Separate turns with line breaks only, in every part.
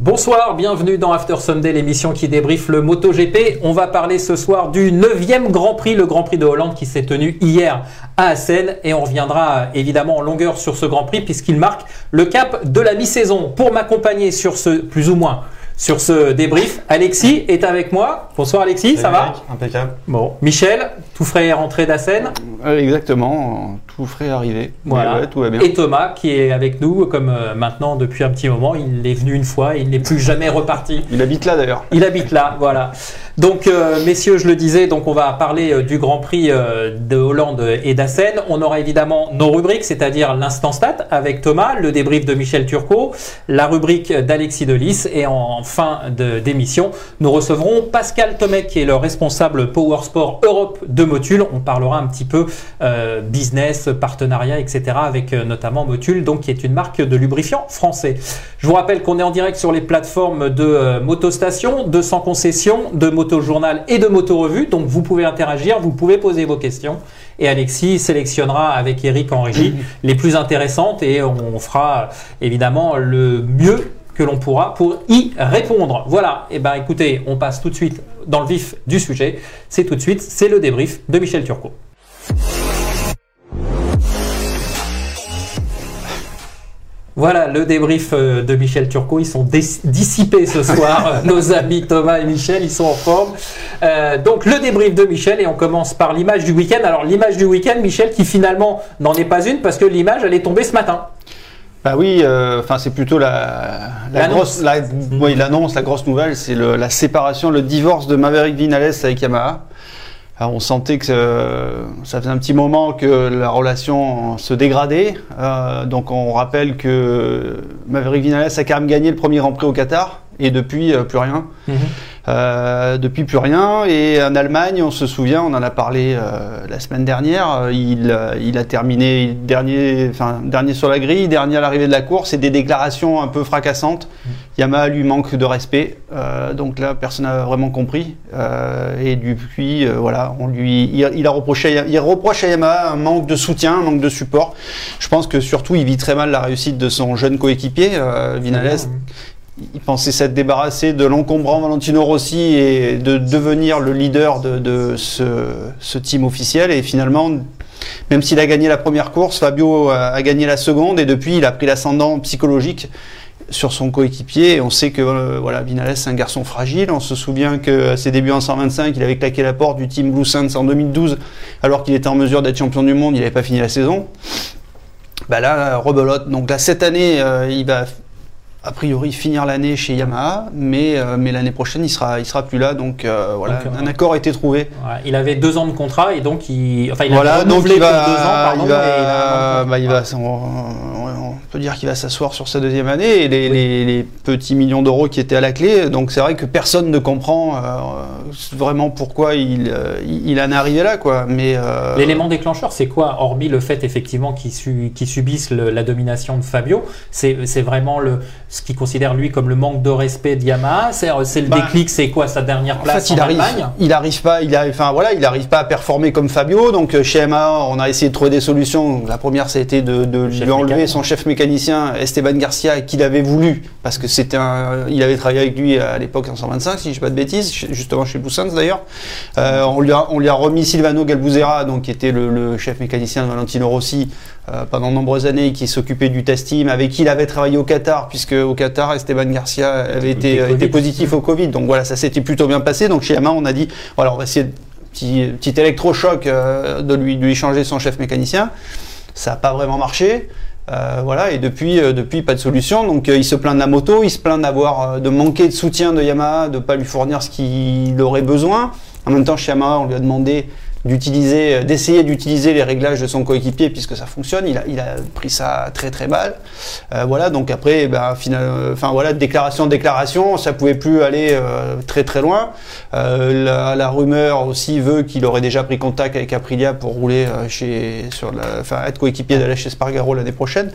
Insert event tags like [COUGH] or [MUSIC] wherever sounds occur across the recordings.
Bonsoir, bienvenue dans After Sunday, l'émission qui débriefe le MotoGP. On va parler ce soir du 9e Grand Prix, le Grand Prix de Hollande qui s'est tenu hier à Assen. Et on reviendra évidemment en longueur sur ce Grand Prix puisqu'il marque le cap de la mi-saison. Pour m'accompagner sur ce, plus ou moins, sur ce débrief, Alexis est avec moi. Bonsoir Alexis, ça va
Impeccable.
Bon, Michel, tout frais est rentré d'Assen.
Euh, exactement, tout frais arrivé.
Voilà.
Ouais, tout va bien.
Et Thomas qui est avec nous comme euh, maintenant depuis un petit moment. Il est venu une fois et il n'est plus jamais reparti.
Il habite là d'ailleurs.
Il habite là, voilà. Donc, euh, messieurs, je le disais, donc on va parler euh, du Grand Prix de Hollande et d'Assen. On aura évidemment nos rubriques, c'est-à-dire l'instant stat avec Thomas, le débrief de Michel Turcot, la rubrique d'Alexis Delis et en fin d'émission, nous recevrons Pascal Tomec qui est le responsable Power Sport Europe de Motul. On parlera un petit peu euh, business, partenariat, etc. avec euh, notamment Motul, donc qui est une marque de lubrifiant français. Je vous rappelle qu'on est en direct sur les plateformes de euh, Motostation, de Sans Concession, de Motojournal et de Motorevue. Donc vous pouvez interagir, vous pouvez poser vos questions. Et Alexis sélectionnera avec Eric en régie les plus intéressantes et on fera évidemment le mieux que l'on pourra pour y répondre. Voilà, et ben écoutez, on passe tout de suite dans le vif du sujet. C'est tout de suite, c'est le débrief de Michel Turcot. Voilà le débrief euh, de Michel Turcot. Ils sont dissipés ce soir, [LAUGHS] nos amis Thomas et Michel. Ils sont en forme. Euh, donc le débrief de Michel et on commence par l'image du week-end. Alors l'image du week-end, Michel, qui finalement n'en est pas une parce que l'image elle est tombée ce matin.
Bah oui, euh, enfin c'est plutôt la, grosse, la, oui, l'annonce, la grosse nouvelle, c'est la séparation, le divorce de Maverick Vinales avec Yamaha. Alors, on sentait que euh, ça faisait un petit moment que la relation se dégradait. Euh, donc on rappelle que Maverick Vinales a quand même gagné le premier Grand Prix au Qatar et depuis euh, plus rien. Euh, depuis plus rien. Et en Allemagne, on se souvient, on en a parlé euh, la semaine dernière, il, il a terminé dernier, enfin, dernier sur la grille, dernier à l'arrivée de la course, et des déclarations un peu fracassantes. Yamaha lui manque de respect, euh, donc là personne n'a vraiment compris. Et depuis, voilà, on lui, il, il a reproché, il reproche à Yamaha un manque de soutien, un manque de support. Je pense que surtout, il vit très mal la réussite de son jeune coéquipier, Vinales. Il pensait s'être débarrassé de l'encombrant Valentino Rossi et de devenir le leader de, ce, team officiel. Et finalement, même s'il a gagné la première course, Fabio a, a gagné la seconde et depuis, il a pris l'ascendant psychologique sur son coéquipier. Et on sait que euh, voilà, Vinales, c'est un garçon fragile. On se souvient qu'à ses débuts en 125, il avait claqué la porte du team Blue Saints en 2012, alors qu'il était en mesure d'être champion du monde. Il n'avait pas fini la saison. Bah là, rebelote. Donc là, cette année, euh, il va a priori finir l'année chez Yamaha, mais, euh, mais l'année prochaine, il sera, il sera plus là. Donc euh, voilà,
Donc, euh,
un accord a été trouvé.
Voilà, il avait deux ans de contrat et donc il, enfin il a
Voilà, donc
renouvelé
il va,
deux ans, pardon,
il va,
il a
bah, il on, on peut dire qu'il va s'asseoir sur sa deuxième année et les, les- les petits millions d'euros qui étaient à la clé. Donc c'est vrai que personne ne comprend euh, vraiment pourquoi il, il en est arrivé là, quoi. Mais
L'élément déclencheur, c'est quoi Hormis le fait effectivement qu'ils su- le- la domination de Fabio, c'est vraiment le, ce qu'il considère lui comme le manque de respect de Yamaha. C'est le
Bah,
déclic, c'est quoi sa dernière
En
place
fait, il
en
arrive,
Allemagne?
il arrive pas, il arrive, enfin voilà, il arrive pas à performer comme Fabio. Donc euh, chez Yamaha, on a essayé de trouver des solutions. La première, ça a été de, lui enlever son chef mécanicien Esteban Garcia, qu'il avait voulu, parce que c'était un, il avait travaillé avec lui à l'époque en 125, si je dis pas de bêtises, justement chez Boussins d'ailleurs. Euh, on lui a, on lui a remis Silvano Galbuzera, donc qui était le, le chef mécanicien de Valentino Rossi euh, pendant de nombreuses années, qui s'occupait du test team, avec qui il avait travaillé au Qatar, puisque au Qatar, Esteban Garcia avait
était
été, euh, positif au Covid. Donc voilà, ça s'était plutôt bien passé. Donc chez Yamaha, on a dit, voilà, on va essayer de petit, petit électrochoc euh, de, lui, de lui changer son chef mécanicien. Ça n'a pas vraiment marché. Euh, voilà, et depuis, euh, depuis, pas de solution. Donc euh, il se plaint de la moto, il se plaint d'avoir, de manquer de soutien de Yamaha, de pas lui fournir ce qu'il aurait besoin. En même temps, chez Yamaha, on lui a demandé d'utiliser, d'essayer d'utiliser les réglages de son coéquipier puisque ça fonctionne. Il a, il a pris ça très très mal. Euh, voilà, donc après, ben, final, enfin voilà, déclaration déclaration, ça pouvait plus aller euh, très très loin. Euh, la, la, rumeur aussi veut qu'il aurait déjà pris contact avec Aprilia pour rouler chez, sur la, enfin être coéquipier d'aller chez Spargaro l'année prochaine.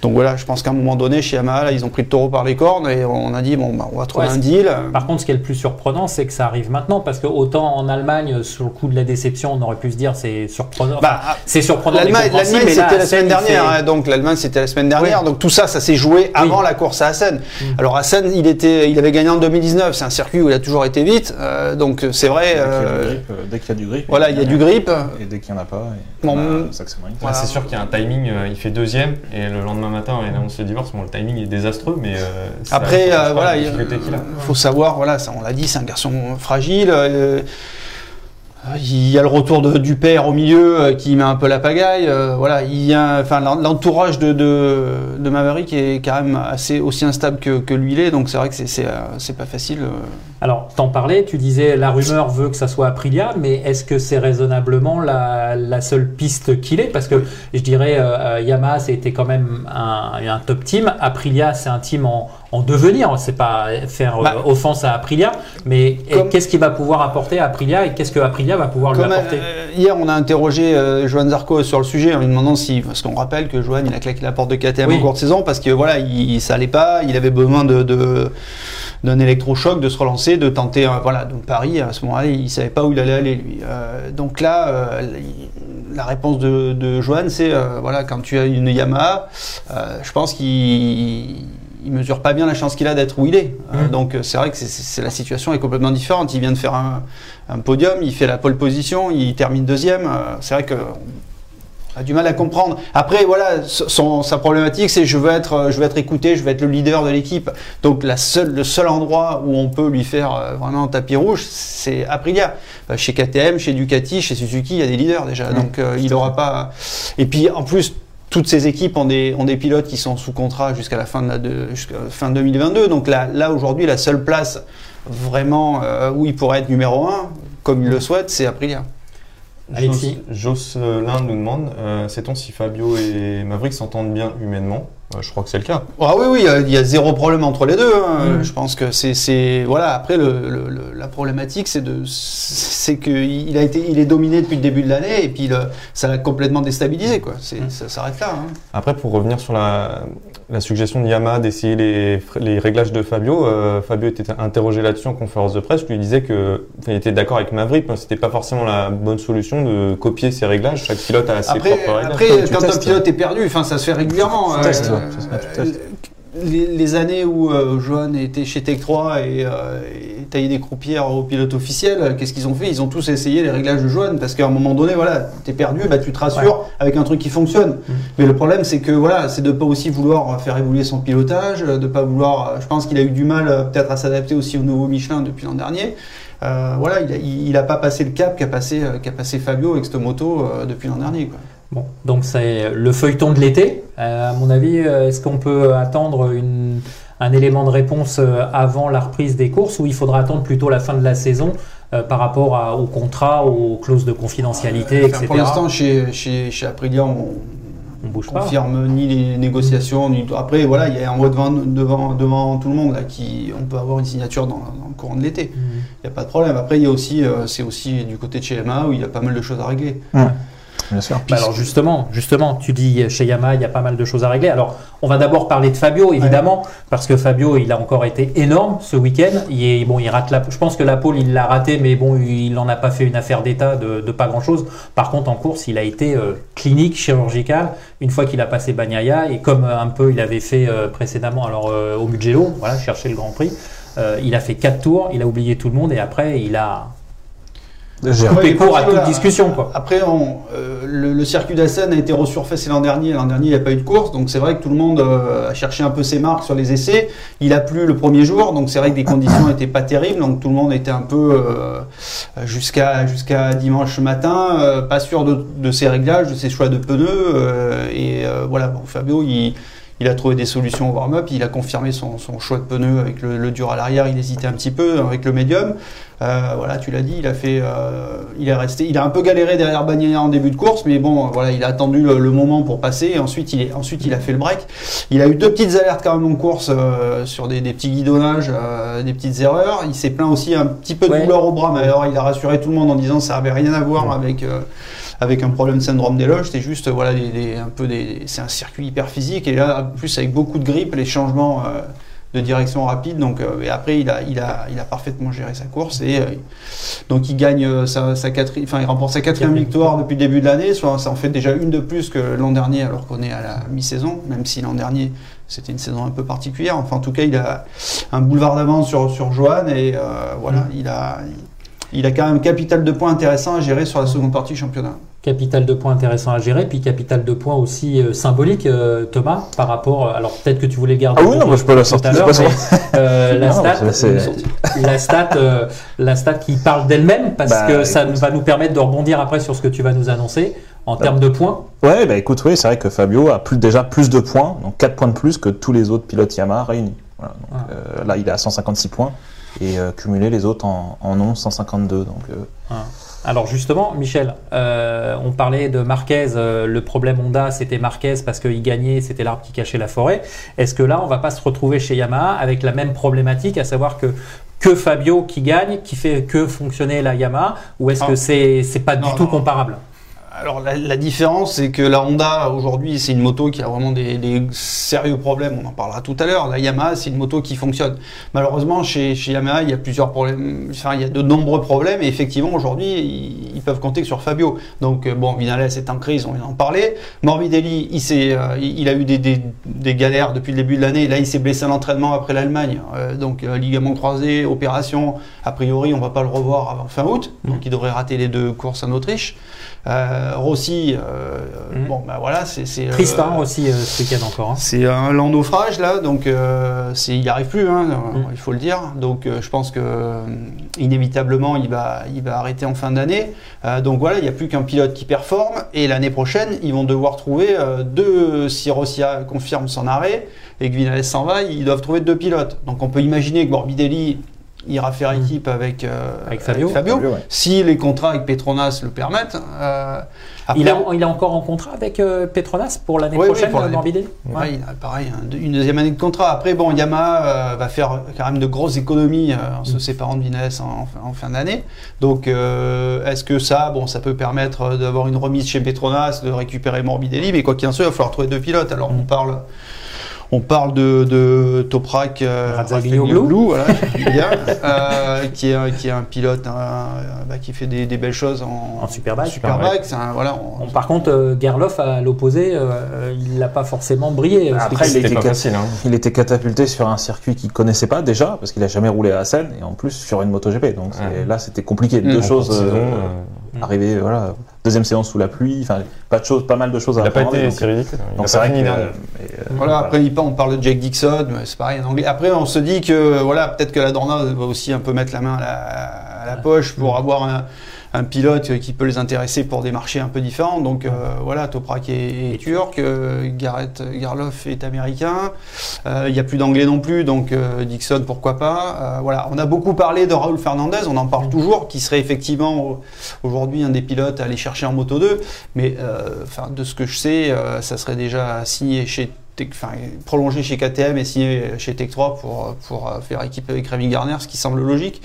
Donc voilà, je pense qu'à un moment donné, chez Yamaha, là, ils ont pris le taureau par les cornes et on a dit bon, ben, on va trouver un deal.
Par contre, ce qui est le plus surprenant, c'est que ça arrive maintenant parce que autant en Allemagne, sur le coup de la déception, on aurait pu se dire c'est surprenant. Bah, c'est surprenant.
L'Allemagne, c'était la semaine dernière, hein, donc l'Allemagne c'était la semaine dernière, donc tout ça, ça s'est joué avant la course à Assen. Mm. Alors Assen, il était, il avait gagné en 2019. C'est un circuit où il a toujours été vite, euh, donc c'est vrai.
Euh, dès qu'il y a du grip.
Voilà, il y a du grip.
Et dès qu'il n'y en a pas,
c'est sûr qu'il y a un timing. Euh, il fait deuxième et le lendemain matin, il annonce le divorce. Bon, le timing est désastreux, mais
après, voilà, il faut savoir, voilà, ça, on l'a dit, c'est un garçon fragile. Il y a le retour de, du père au milieu euh, qui met un peu la pagaille. Euh, voilà, il y a, enfin, l'entourage de, de, de, Maverick est quand même assez aussi instable que, que lui l'est, donc c'est vrai que c'est, c'est, euh, pas facile.
Alors, t'en parlais, tu disais la rumeur veut que ça soit Aprilia, mais est-ce que c'est raisonnablement la, la seule piste qu'il est Parce que je dirais Yamaha, c'était quand même un, un top team. Aprilia, c'est un team en, en devenir. C'est pas faire bah, offense à Aprilia, mais qu'est-ce qu'il va pouvoir apporter à Aprilia et qu'est-ce que Aprilia va pouvoir lui apporter
euh, Hier, on a interrogé euh, Johan Zarco sur le sujet en lui demandant si, parce qu'on rappelle que Johan il a claqué la porte de KTM en cours de saison parce que voilà, il, ça allait pas, il avait besoin de, d'un électrochoc, de se relancer, de tenter, voilà, donc Paris à ce moment-là, il savait pas où il allait aller lui. Euh, donc là, la réponse de, de Johan, c'est voilà, quand tu as une Yamaha, je pense qu'il il mesure pas bien la chance qu'il a d'être où il est. Euh, mmh. donc c'est vrai que c'est la situation est complètement différente. Il vient de faire un, podium, il fait la pole position, il termine deuxième. Euh, c'est vrai que a du mal à comprendre. Après, voilà, son, sa problématique, c'est je veux être, je veux être écouté, je veux être le leader de l'équipe. Donc la seule, le seul endroit où on peut lui faire euh, vraiment un tapis rouge, c'est Aprilia. Chez KTM, chez Ducati, chez Suzuki, il y a des leaders déjà. Mmh. Donc il n'aura pas. Et puis en plus, toutes ces équipes ont des, ont des pilotes qui sont sous contrat jusqu'à la fin, de, de fin 2022. Donc là, là aujourd'hui, la seule place vraiment euh, où il pourrait être numéro 1, comme il le souhaite, c'est Aprilia.
Jocelyn nous demande, euh, sait-on si Fabio et Maverick s'entendent bien humainement? Je crois que c'est le cas.
Ah oui, oui, il y a zéro problème entre les deux. Hein. Mm. Je pense que c'est, voilà. Après, le, la problématique, c'est de, c'est qu'il a été, il est dominé depuis le début de l'année et puis ça l'a complètement déstabilisé, quoi. Mm. Ça s'arrête là. Hein.
Après, pour revenir sur la, la suggestion de Yamaha d'essayer les, les, réglages de Fabio, euh, Fabio était interrogé là-dessus en conférence de presse. Lui disait que il était d'accord avec Maverick, mais c'était pas forcément la bonne solution de copier ses réglages. Chaque pilote a ses propres réglages.
Après, quand un pilote est perdu, enfin, ça se fait régulièrement. Euh, les, années où euh, Johan était chez Tech 3 et, euh, taillait des croupières au pilote officiel, qu'est-ce qu'ils ont fait? Ils ont tous essayé les réglages de Johan parce qu'à un moment donné, voilà, t'es perdu, bah, tu te rassures avec un truc qui fonctionne. Mm. Mais le problème, c'est que voilà, c'est de pas aussi vouloir faire évoluer son pilotage, de pas vouloir. Je pense qu'il a eu du mal euh, peut-être à s'adapter aussi au nouveau Michelin depuis l'an dernier. voilà, il a, pas passé le cap qu'a passé, qu'a passé Fabio avec cette moto depuis l'an dernier. Quoi.
Bon, donc c'est le feuilleton de l'été. Euh, à mon avis, euh, est-ce qu'on peut attendre un élément de réponse euh, avant la reprise des courses ou il faudra attendre plutôt la fin de la saison par rapport au contrat, aux clauses de confidentialité, etc.
Pour l'instant, chez, chez, chez Aprilia, on ne confirme ni les négociations, ni après voilà, il y a un vote devant, devant, devant tout le monde là, qui on peut avoir une signature dans, le courant de l'été. Mmh. Il n'y a pas de problème. Après, il y a aussi, c'est aussi du côté de chez Emma où il y a pas mal de choses à régler.
Bah alors justement, justement, tu dis chez Yamaha, il y a pas mal de choses à régler. Alors, on va d'abord parler de Fabio, évidemment, parce que Fabio, il a encore été énorme ce week-end. Il bon, il rate la, je pense que la pole, il l'a raté, mais bon, il n'en a pas fait une affaire d'état de, pas grand-chose. Par contre, en course, il a été euh, clinique, chirurgical, une fois qu'il a passé Bagnaia, et comme euh, un peu il avait fait euh, précédemment, alors au Mugello, voilà, chercher le Grand Prix. il a fait quatre tours, il a oublié tout le monde et après il a couper court à toute discussion. Quoi.
Après, on, euh, le, circuit d'Assen a été resurfacé l'an dernier. L'an dernier, il n'y a pas eu de course, donc c'est vrai que tout le monde euh, a cherché un peu ses marques sur les essais. Il a plu le premier jour, donc c'est vrai que les conditions n'étaient pas terribles, donc tout le monde était un peu euh, jusqu'à jusqu'à dimanche matin, pas sûr de, de, ses réglages, de ses choix de pneus. et voilà, bon, Fabio, il il a trouvé des solutions au warm-up, il a confirmé son, son choix de pneu avec le, le dur à l'arrière, il hésitait un petit peu avec le médium. Euh, voilà, tu l'as dit, il a fait, euh, il est resté, il a un peu galéré derrière Bagnaia en début de course, mais bon, voilà, il a attendu le, le moment pour passer. Et ensuite, il est, ensuite, il a fait le break. Il a eu deux petites alertes quand même en course euh, sur des, des petits guidonnages, des petites erreurs. Il s'est plaint aussi un petit peu de
Ouais.
douleur au bras, mais alors il a rassuré tout le monde en disant que ça avait rien à voir avec. Avec un problème de syndrome des loges, c'est juste voilà des, des- un peu des, c'est un circuit hyper physique et là en plus avec beaucoup de grippe, les changements euh, de direction rapides. Donc euh, et après il a il a il a parfaitement géré sa course et euh, donc il gagne sa, sa quatrième, enfin il remporte sa quatrième victoire depuis le début de l'année. Soit ça en fait déjà une de plus que l'an dernier alors qu'on est à la mi-saison, même si l'an dernier c'était une saison un peu particulière. Enfin en tout cas il a un boulevard d'avance sur sur Johan et euh, voilà il a il a quand même un capital de points intéressant à gérer sur la seconde partie du championnat.
Capital de points intéressant à gérer, puis capital de points aussi euh, symbolique, euh, Thomas, par rapport. Alors peut-être que tu voulais le garder.
Ah oui, non, moi, je peux la sortir,
euh, [LAUGHS] la stat, euh, la stat, la stat qui parle d'elle-même, parce
Bah,
que ça
écoute.
va nous permettre de rebondir après sur ce que tu vas nous annoncer en
Bah.
termes de points.
Ouais, bah écoute, oui, c'est vrai que Fabio a plus, déjà plus de points, donc 4 points de plus que tous les autres pilotes Yamaha réunis. Voilà, donc,
Ah.
là, il est à 156 points et cumulé les autres en, en ont 152. Donc, euh,
Alors justement, Michel, euh, on parlait de Marquez. euh, le problème Honda, c'était Marquez parce qu'il gagnait, c'était l'arbre qui cachait la forêt. Est-ce que là, on va pas se retrouver chez Yamaha avec la même problématique, à savoir que que Fabio qui gagne, qui fait que fonctionner la Yamaha, ou est-ce que c'est c'est pas
Non,
du tout comparable?
Alors la, la différence, c'est que la Honda aujourd'hui, c'est une moto qui a vraiment des, des sérieux problèmes. On en parlera tout à l'heure. La Yamaha, c'est une moto qui fonctionne. Malheureusement, chez, chez Yamaha, il y a plusieurs problèmes. Enfin, il y a de nombreux problèmes. Et effectivement, aujourd'hui, ils, ils peuvent compter que sur Fabio. Donc euh, bon, Vinales est en crise, on vient d'en parler. Morbidelli, il, s'est, euh, il il a eu des, des- des galères depuis le début de l'année. Là, il s'est blessé à l'entraînement après l'Allemagne. Euh, donc euh, ligament croisé, opération. A priori, on va pas le revoir avant fin août. Donc il devrait rater les deux courses en Autriche. Euh, Rossi, euh,
Mhm.
bon bah voilà, c'est euh,
Triste hein, aussi euh, ce week-end encore. hein.
c'est un lent naufrage là, donc euh, il n'y arrive plus, hein,
Mhm.
il faut le dire. Donc euh, je pense que inévitablement il va il va arrêter en fin d'année. Euh, donc voilà, il n'y a plus qu'un pilote qui performe et l'année prochaine ils vont devoir trouver euh, deux si Rossi confirme son arrêt et que Vinales s'en va, ils doivent trouver deux pilotes. Donc on peut imaginer que Morbidelli ira faire
Mhm.
équipe avec euh,
Avec Fabio.
Fabio, ouais.
si les contrats avec Petronas le permettent. Euh, après,
Il, a, il est encore en contrat avec euh, Petronas pour l'année prochaine,
pour il a pareil, un- une deuxième année de contrat. Après, bon, Yamaha euh, va faire quand même de grosses économies euh, en se séparant de Vinales en, en fin- en fin d'année. Donc, euh, est-ce que ça, bon, ça peut permettre d'avoir une remise chez Petronas, de récupérer Morbidelli, mais quoi qu'il en soit, il va falloir trouver deux pilotes. Alors, on parle. On parle de, de Toprak euh, voilà, [LAUGHS] euh, qui, est, un- qui est un pilote hein, euh, bah, qui fait des, des belles choses en,
En Superbike.
Superbike. C'est un- voilà, on-
Bon, par contre, euh, Gerloff à l'opposé, euh, il n'a pas forcément brillé.
Après, il était
facile. Hein.
il était catapulté sur un circuit qu'il connaissait pas déjà, parce qu'il a jamais roulé à Assen, et en plus sur une MotoGP. Donc
Ouais.
là, c'était compliqué.
Mm.
Deux
En
choses
saison,
euh,
euh,
arrivées, voilà. Deuxième séance sous la pluie, enfin, pas de choses, pas mal de choses à
Il n'a pas
apprendre,
été. Il
Donc c'est vrai que euh, euh,
Voilà, après il- on parle de Jake Dixon, mais c'est pareil en anglais. Après on se dit que voilà, peut-être que la Dorna va aussi un peu mettre la main à la, à la poche pour avoir un, un pilote qui peut les intéresser pour des marchés un peu différents. Donc euh, voilà, Toprak est, turc, euh, Garrett Garloff est américain. Euh, Il n'y a plus d'anglais non plus, donc Dixon pourquoi pas. Voilà, on a beaucoup parlé de Raúl Fernandez, on en parle toujours, qui serait effectivement au- aujourd'hui un des pilotes à aller chercher en Moto 2. Mais de ce que je sais, ça serait déjà signé chez enfin, prolongé chez KTM et signé chez Tech 3 pour, pour euh, faire équipe avec Rémi Garner, ce qui semble logique.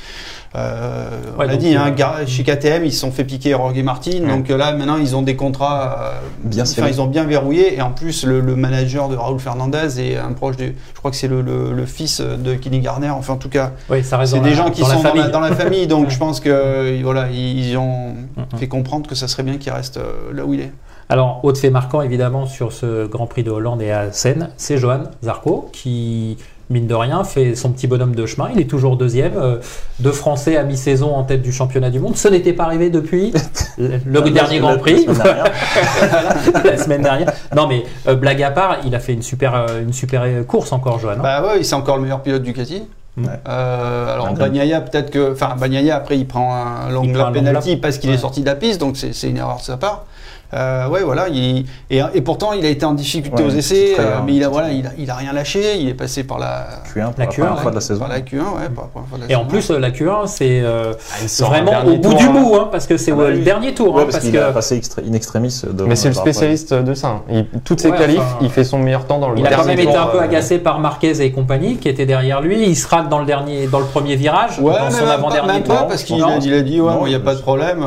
Euh,
Ouais,
on a
donc,
dit,
euh,
hein, Gar- chez KTM, ils se sont fait piquer Jorge Martin,
Ouais.
donc euh, là maintenant ils ont des contrats euh,
Bien
enfin, ils ont bien verrouillé et en plus le, le manager de Raúl Fernandez est un proche de, je crois que c'est le, le- le fils de Kenny Garner, enfin en tout cas c'est des
la-
gens qui
dans la
sont dans, la,
famille.
dans la famille, donc [LAUGHS] je pense que euh, voilà, ils, ils ont fait comprendre que ça serait bien qu'il reste euh, là où il est.
Alors, autre fait marquant évidemment sur ce Grand Prix de Hollande et à Seine, c'est Johan Zarco qui, mine de rien, fait son petit bonhomme de chemin. Il est toujours deuxième. euh, deux Français à mi-saison en tête du championnat du monde. Ce n'était pas arrivé depuis [LAUGHS] le, dernier Grand
la
Prix.
semaine dernière. [LAUGHS]
la semaine dernière. Non, mais euh, blague à part, il a fait une super, euh, une super euh, course encore, Johan. hein.
Bah ouais, c'est encore le meilleur pilote du Ducati.
Ouais.
Euh, alors Bagnaia peut-être que, enfin Bagnaia après il prend un long lap penalty parce qu'il
Ouais.
est sorti de la piste, donc c'est c'est une erreur de sa part. Euh, ouais, voilà. il- et, et pourtant, il a été en difficulté
Ouais,
aux essais,
très
euh, mais il a, voilà, il a, il a rien lâché. Il est passé par la,
Q1 pour
La
la,
Q1,
première fois de la saison.
par la Q1, ouais, par la première fois de la
Et en plus, la Q1, c'est euh,
un
vraiment au bout
tour,
du
hein.
bout, hein, parce que c'est
Ah bah
le
oui.
dernier tour.
Ouais,
hein,
parce
parce
qu'il
que
a passé in extremis. de-
Mais c'est le spécialiste de ça. hein. Il- toutes ses qualifs,
enfin,
il fait son meilleur temps dans le
il a quand même été un peu agacé par Marquez et compagnie, qui étaient derrière lui. Il se rate dans le dernier, dans le premier virage,
Ouais,
dans
mais
son avant-dernier
même
tour.
pas, parce qu'il a, il a dit, ouais, il n'y a pas de problème.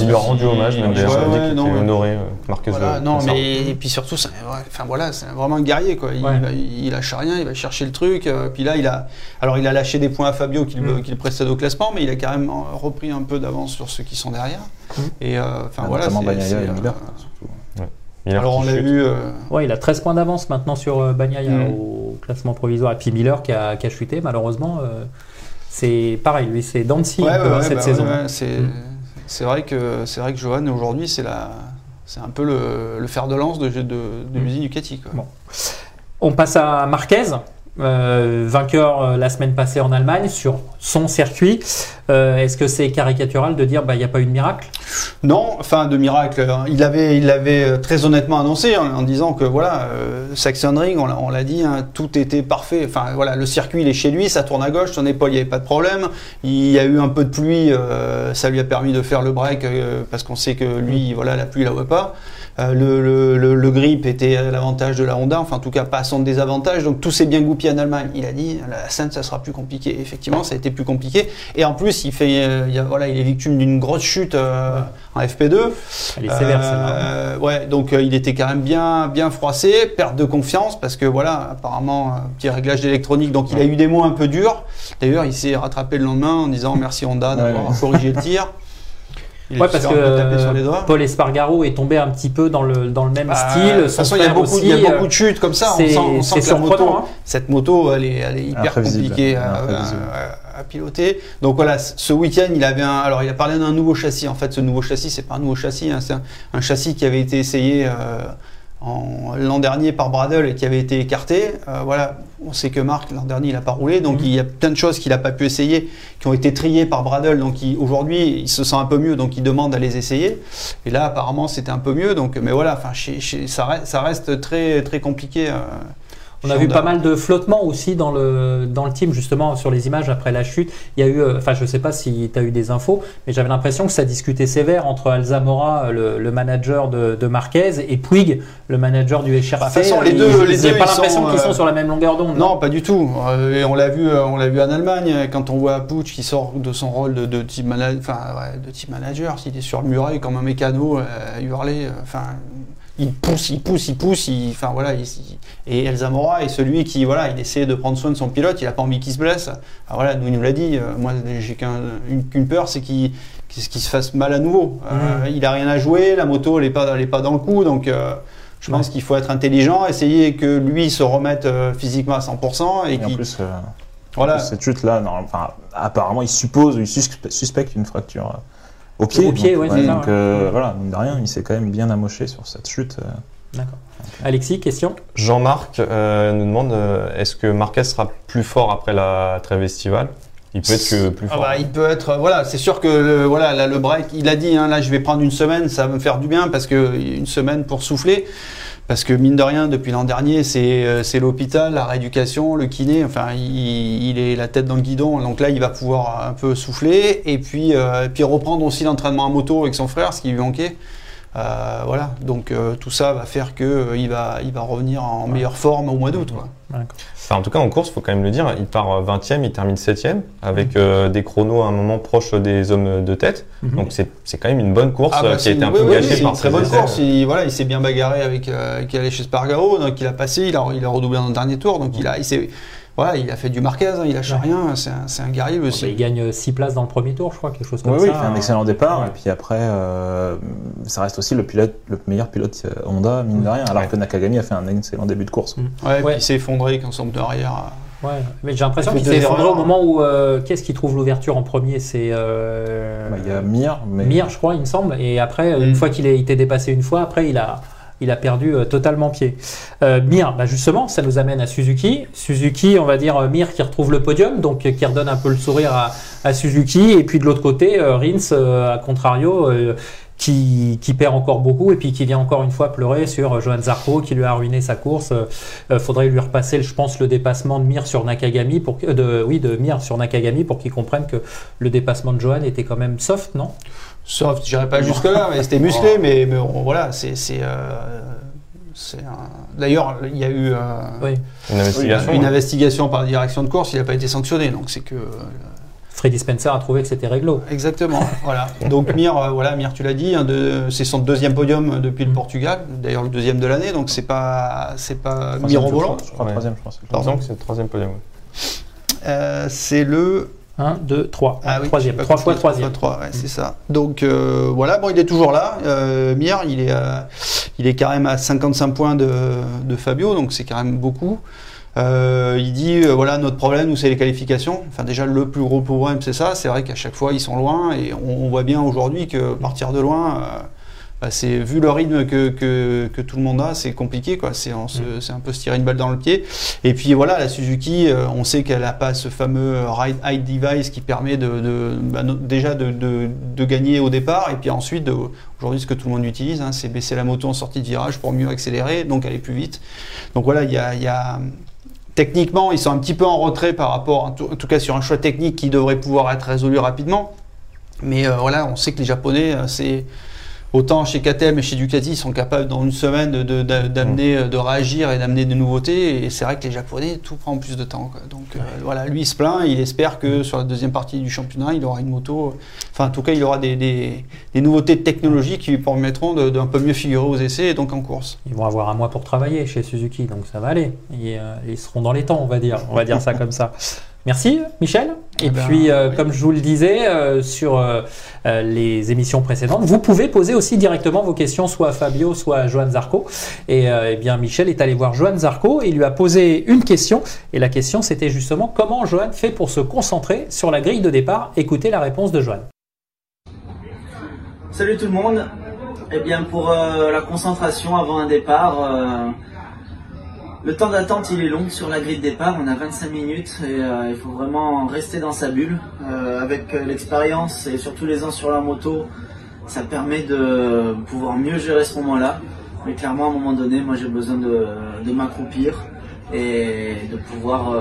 Il lui a rendu hommage, même
Ouais,
d'ailleurs.
ouais,
il a dit qu'il
non,
était
ouais.
honoré, euh, Marquez
Voilà,
de-
non, mais et puis surtout, c'est- enfin voilà, c'est vraiment un guerrier quoi. Il,
Ouais.
va- il lâche rien, il va chercher le truc. euh, puis là, il a, alors il a lâché des points à Fabio qui, le-
Mm.
qui le précède au classement, mais il a quand même repris un peu d'avance sur ceux qui sont derrière.
Mm.
Et euh, enfin
Ah,
voilà. c'est-
et Miller.
alors on l'a vu. euh,
Ouais, il a 13 points d'avance maintenant sur euh, Bagnaia
Mm.
au classement provisoire. Et puis Miller qui a, qui a chuté, malheureusement. euh, c'est pareil, lui, c'est Dancy
ouais,
un peu,
ouais,
hein,
ouais,
cette
bah,
saison.
ouais, ouais, c'est
Mm.
C'est vrai que c'est vrai que Johan aujourd'hui c'est la c'est un peu le, le fer de lance de, de, de
Mm.
l'usine Ducati quoi.
Bon. On passe à Marquez, euh, vainqueur euh, la semaine passée en Allemagne sur son circuit. Euh, Est-ce que c'est caricatural de dire bah n'y a pas eu de miracle?
Non, enfin de miracle. hein. Il l'avait, il euh, très honnêtement annoncé en, en disant que voilà, euh, Saxon Ring, on l'a, dit, hein, tout était parfait. Enfin voilà, le circuit il est chez lui, ça tourne à gauche, son épaule il n'y avait pas de problème. Il y a eu un peu de pluie, euh, ça lui a permis de faire le break parce qu'on sait que lui, voilà, la pluie il la voit pas. Le, grip était à l'avantage de la Honda, enfin en tout cas pas à son désavantage. Donc tout s'est bien goupillé en Allemagne. Il a dit la scène ça sera plus compliqué. Effectivement, ça a été plus compliqué. Et en plus, il fait, euh, il a- voilà, il est victime d'une grosse chute euh, en FP2.
Elle est sévère celle-là.
Euh, ouais, donc il était quand même bien, bien froissé, perte de confiance parce que voilà, apparemment, un petit réglage d'électronique. Donc il a eu des mots un peu durs. D'ailleurs, il s'est rattrapé le lendemain en disant merci Honda d'avoir corrigé le tir. [LAUGHS] Il
Ouais, parce que
sur les doigts.
Paul Espargaro est tombé un petit peu dans le, dans le même
Bah,
style.
de toute façon, il y a beaucoup, il y a
aussi,
beaucoup
euh,
de chutes comme ça. On
c'est
sent, on sent
c'est
que la moto,
hein.
cette moto, elle est, elle est hyper compliquée à,
Imprévisible.
à- à piloter. Donc voilà, ce week-end, il avait un, alors il a parlé d'un nouveau châssis. En fait, ce nouveau châssis, c'est pas un nouveau châssis, hein, c'est un, un châssis qui avait été essayé euh, l'an dernier par Bradle et qui avait été écarté. Euh, voilà, on sait que Marc l'an dernier, il a pas roulé, donc
Mhm.
il y a plein de choses qu'il a pas pu essayer, qui ont été triées par Bradle. Donc aujourd'hui, il se sent un peu mieux, donc il demande à les essayer. Et là, apparemment, c'était un peu mieux. Donc, mais voilà, enfin, chez- chez- ça, reste, ça reste très très compliqué. euh,
On a vu pas mal de flottements aussi dans le, dans le team, justement, sur les images après la chute. Il y a eu, euh, enfin, je sais pas si tu as eu des infos, mais j'avais l'impression que ça discutait sévère entre Alzamora, le, le manager de, de Marquez, et Puig, le manager du HRC.
Bah, de toute façon, les
Ils-
deux- les
j'ai
deux,
pas
ils
l'impression qu'ils
euh,
sont sur la même longueur d'onde.
Non, pas du tout. Euh, et on l'a vu, euh, on l'a vu en Allemagne quand on voit Puig qui sort de son rôle de, de team manager, enfin ouais, de team manager, s'il est sur le muret comme un mécano euh, à hurler, euh, enfin. Il pousse, il pousse, il pousse, il, enfin voilà, il- il- et Elsa Mora est celui qui, voilà, il essaie de prendre soin de son pilote, il a pas envie qu'il se blesse. Ah, voilà, nous il nous l'a dit, euh, moi j'ai qu'un- une, qu'une peur, c'est qu'il se fasse mal à nouveau. Euh, Il a rien à jouer, la moto elle est pas, elle est pas dans le coup, donc euh, je pense qu'il faut être intelligent, essayer que lui se remette physiquement à 100% et,
Et en plus, cette chute-là, non, enfin, apparemment, il suppose, il sus- suspecte une fracture au pied.
Au pied,
donc,
ouais, c'est ça,
donc,
ouais.
euh, voilà, mine de rien, il s'est quand même bien amoché sur cette chute. euh.
D'accord. Alexis, question?
Jean-Marc euh, nous demande euh, est-ce que Marquez sera plus fort après la trêve estivale? Il peut être que plus
Ah
fort.
bah, il peut être, voilà, c'est sûr que le, voilà, là, le break, il a dit, hein, là, je vais prendre une semaine, ça va me faire du bien parce que une semaine pour souffler. Parce que mine de rien, depuis l'an dernier, c'est euh, l'hôpital, la rééducation, le kiné. Enfin, il, il est la tête dans le guidon. Donc là, il va pouvoir un peu souffler et puis, euh, et puis reprendre aussi l'entraînement à moto avec son frère, ce qui lui manquait. Euh, voilà. Donc euh, tout ça va faire que euh, il va, il va revenir en meilleure forme au mois d'août.
Enfin, en tout cas, en course, faut quand même le dire, il part euh, 20e, il termine 7e, avec euh, des chronos à un moment proche des hommes de tête.
Mhm.
Donc c'est c'est quand même une bonne course
Ah bah,
euh, qui a été
une-
un
oui,
peu
oui,
gâchée
c'est
par
une très bonne
essais.
course. Il, voilà, il s'est bien bagarré avec, euh, avec Alex Spargaro, donc il a passé, il a, il a redoublé dans le dernier tour, donc il a, il s'est- voilà, il a fait du Marquez, hein, il lâche
Ouais.
rien, c'est un, c'est un guerrier aussi.
Il gagne 6 places dans le premier tour, je crois, quelque chose comme
Oui,
ça.
oui, il fait un excellent départ.
Ouais.
Et puis après, euh, ça reste aussi le, pilote, le meilleur pilote euh, Honda, mine de rien, alors
Ouais.
que Nakagami a fait un excellent début de course.
Mm.
Ouais, puis
Ouais.
il s'est effondré quand son a-
Ouais, mais j'ai l'impression qu'il s'est effondré au moment où. euh, Qu'est-ce qui trouve l'ouverture en premier C'est. euh,
Bah, il y a Mir, mais
Mir, je crois, il me semble. Et après,
Mm.
une fois qu'il a été dépassé une fois, après, il a, il a perdu euh, totalement pied. Euh, bah justement, ça nous amène à Suzuki. Suzuki, on va dire euh, qui retrouve le podium, donc euh, qui redonne un peu le sourire à, Suzuki. Et puis de l'autre côté, euh, Rins, à contrario, qui, perd encore beaucoup et puis qui vient encore une fois pleurer sur Johan Zarco qui lui a ruiné sa course. Faudrait lui repasser, je pense, le dépassement de Mir sur Nakagami pour de, oui, de Mir sur Nakagami pour qu'il comprenne que le dépassement de Johan était quand même soft, non?
Soft, j'irai pas jusque là, mais c'était musclé, mais, mais on- voilà, c'est c'est euh, un- D'ailleurs, il y a eu euh,
Oui.
Une investigation.
une investigation par la direction de course, il n'a pas été sanctionné, donc c'est que
Freddy Spencer a trouvé que c'était réglo.
Exactement, [LAUGHS] voilà. Donc Mir, euh, voilà, Mir, tu l'as dit, de- c'est son deuxième podium depuis
Mm.
le Portugal, d'ailleurs le deuxième de l'année, donc c'est pas, c'est pas
je
mirobolant.
crois, Je crois troisième, je pense.
Que c'est le troisième podium.
Euh, c'est le
1, 2, 3.
ah oui,
troisième.
j'ai pas
Trois
compris,
fois troisième.
trois, ouais, c'est ça. Donc euh, voilà, bon, il est toujours là. Euh, Mir, il est, euh, il est quand même à 55 points de, de Fabio, donc c'est quand même beaucoup. Euh, il dit voilà notre problème nous c'est les qualifications. Enfin déjà le plus gros problème c'est ça. C'est vrai qu'à chaque fois ils sont loin et on, on voit bien aujourd'hui que partir de loin, bah, c'est vu le rythme que, que, que tout le monde a, c'est compliqué quoi. C'est se- c'est un peu se tirer une balle dans le pied. Et puis voilà la Suzuki, euh, on sait qu'elle n'a pas ce fameux ride hide device qui permet de, de- bah, déjà de, de, de gagner au départ et puis ensuite aujourd'hui ce que tout le monde utilise, hein, c'est baisser la moto en sortie de virage pour mieux accélérer, donc aller plus vite. Donc voilà il y a, il y a Techniquement, ils sont un petit peu en retrait par rapport, en tout, en tout cas sur un choix technique qui devrait pouvoir être résolu rapidement. Mais euh, voilà, on sait que les Japonais, euh, c'est autant chez KTM et chez Ducati, ils sont capables dans une semaine de- de- d'a- d'amener, euh, de réagir et d'amener des nouveautés. Et c'est vrai que les Japonais, tout prend plus de temps. quoi. Donc euh, voilà, lui il se plaint, il espère que sur la deuxième partie du championnat, il aura une moto. Enfin, en tout cas, il aura des, des- des nouveautés technologiques qui lui permettront de- d'un peu mieux figurer aux essais et donc en course.
Ils vont avoir un mois pour travailler chez Suzuki, donc ça va aller. Ils, euh, ils seront dans les temps, on va dire. On va dire ça comme ça. [LAUGHS] Merci, Michel. Et
Eh ben,
puis, euh,
oui.
comme je vous le disais euh, sur euh, les émissions précédentes, vous pouvez poser aussi directement vos questions soit à Fabio, soit à Johan Zarco. Et euh, eh bien, Michel est allé voir Johan Zarco et il lui a posé une question. Et la question, c'était justement comment Johan fait pour se concentrer sur la grille de départ? Écoutez la réponse de Johan.
Salut tout le monde. Eh bien pour euh, la concentration avant un départ, euh, le temps d'attente il est long sur la grille de départ, on a 25 minutes et euh, il faut vraiment rester dans sa bulle. Euh, avec euh, l'expérience et surtout les ans sur la moto, ça permet de pouvoir mieux gérer ce moment-là. Mais clairement à un moment donné, moi j'ai besoin de, m'accroupir et de pouvoir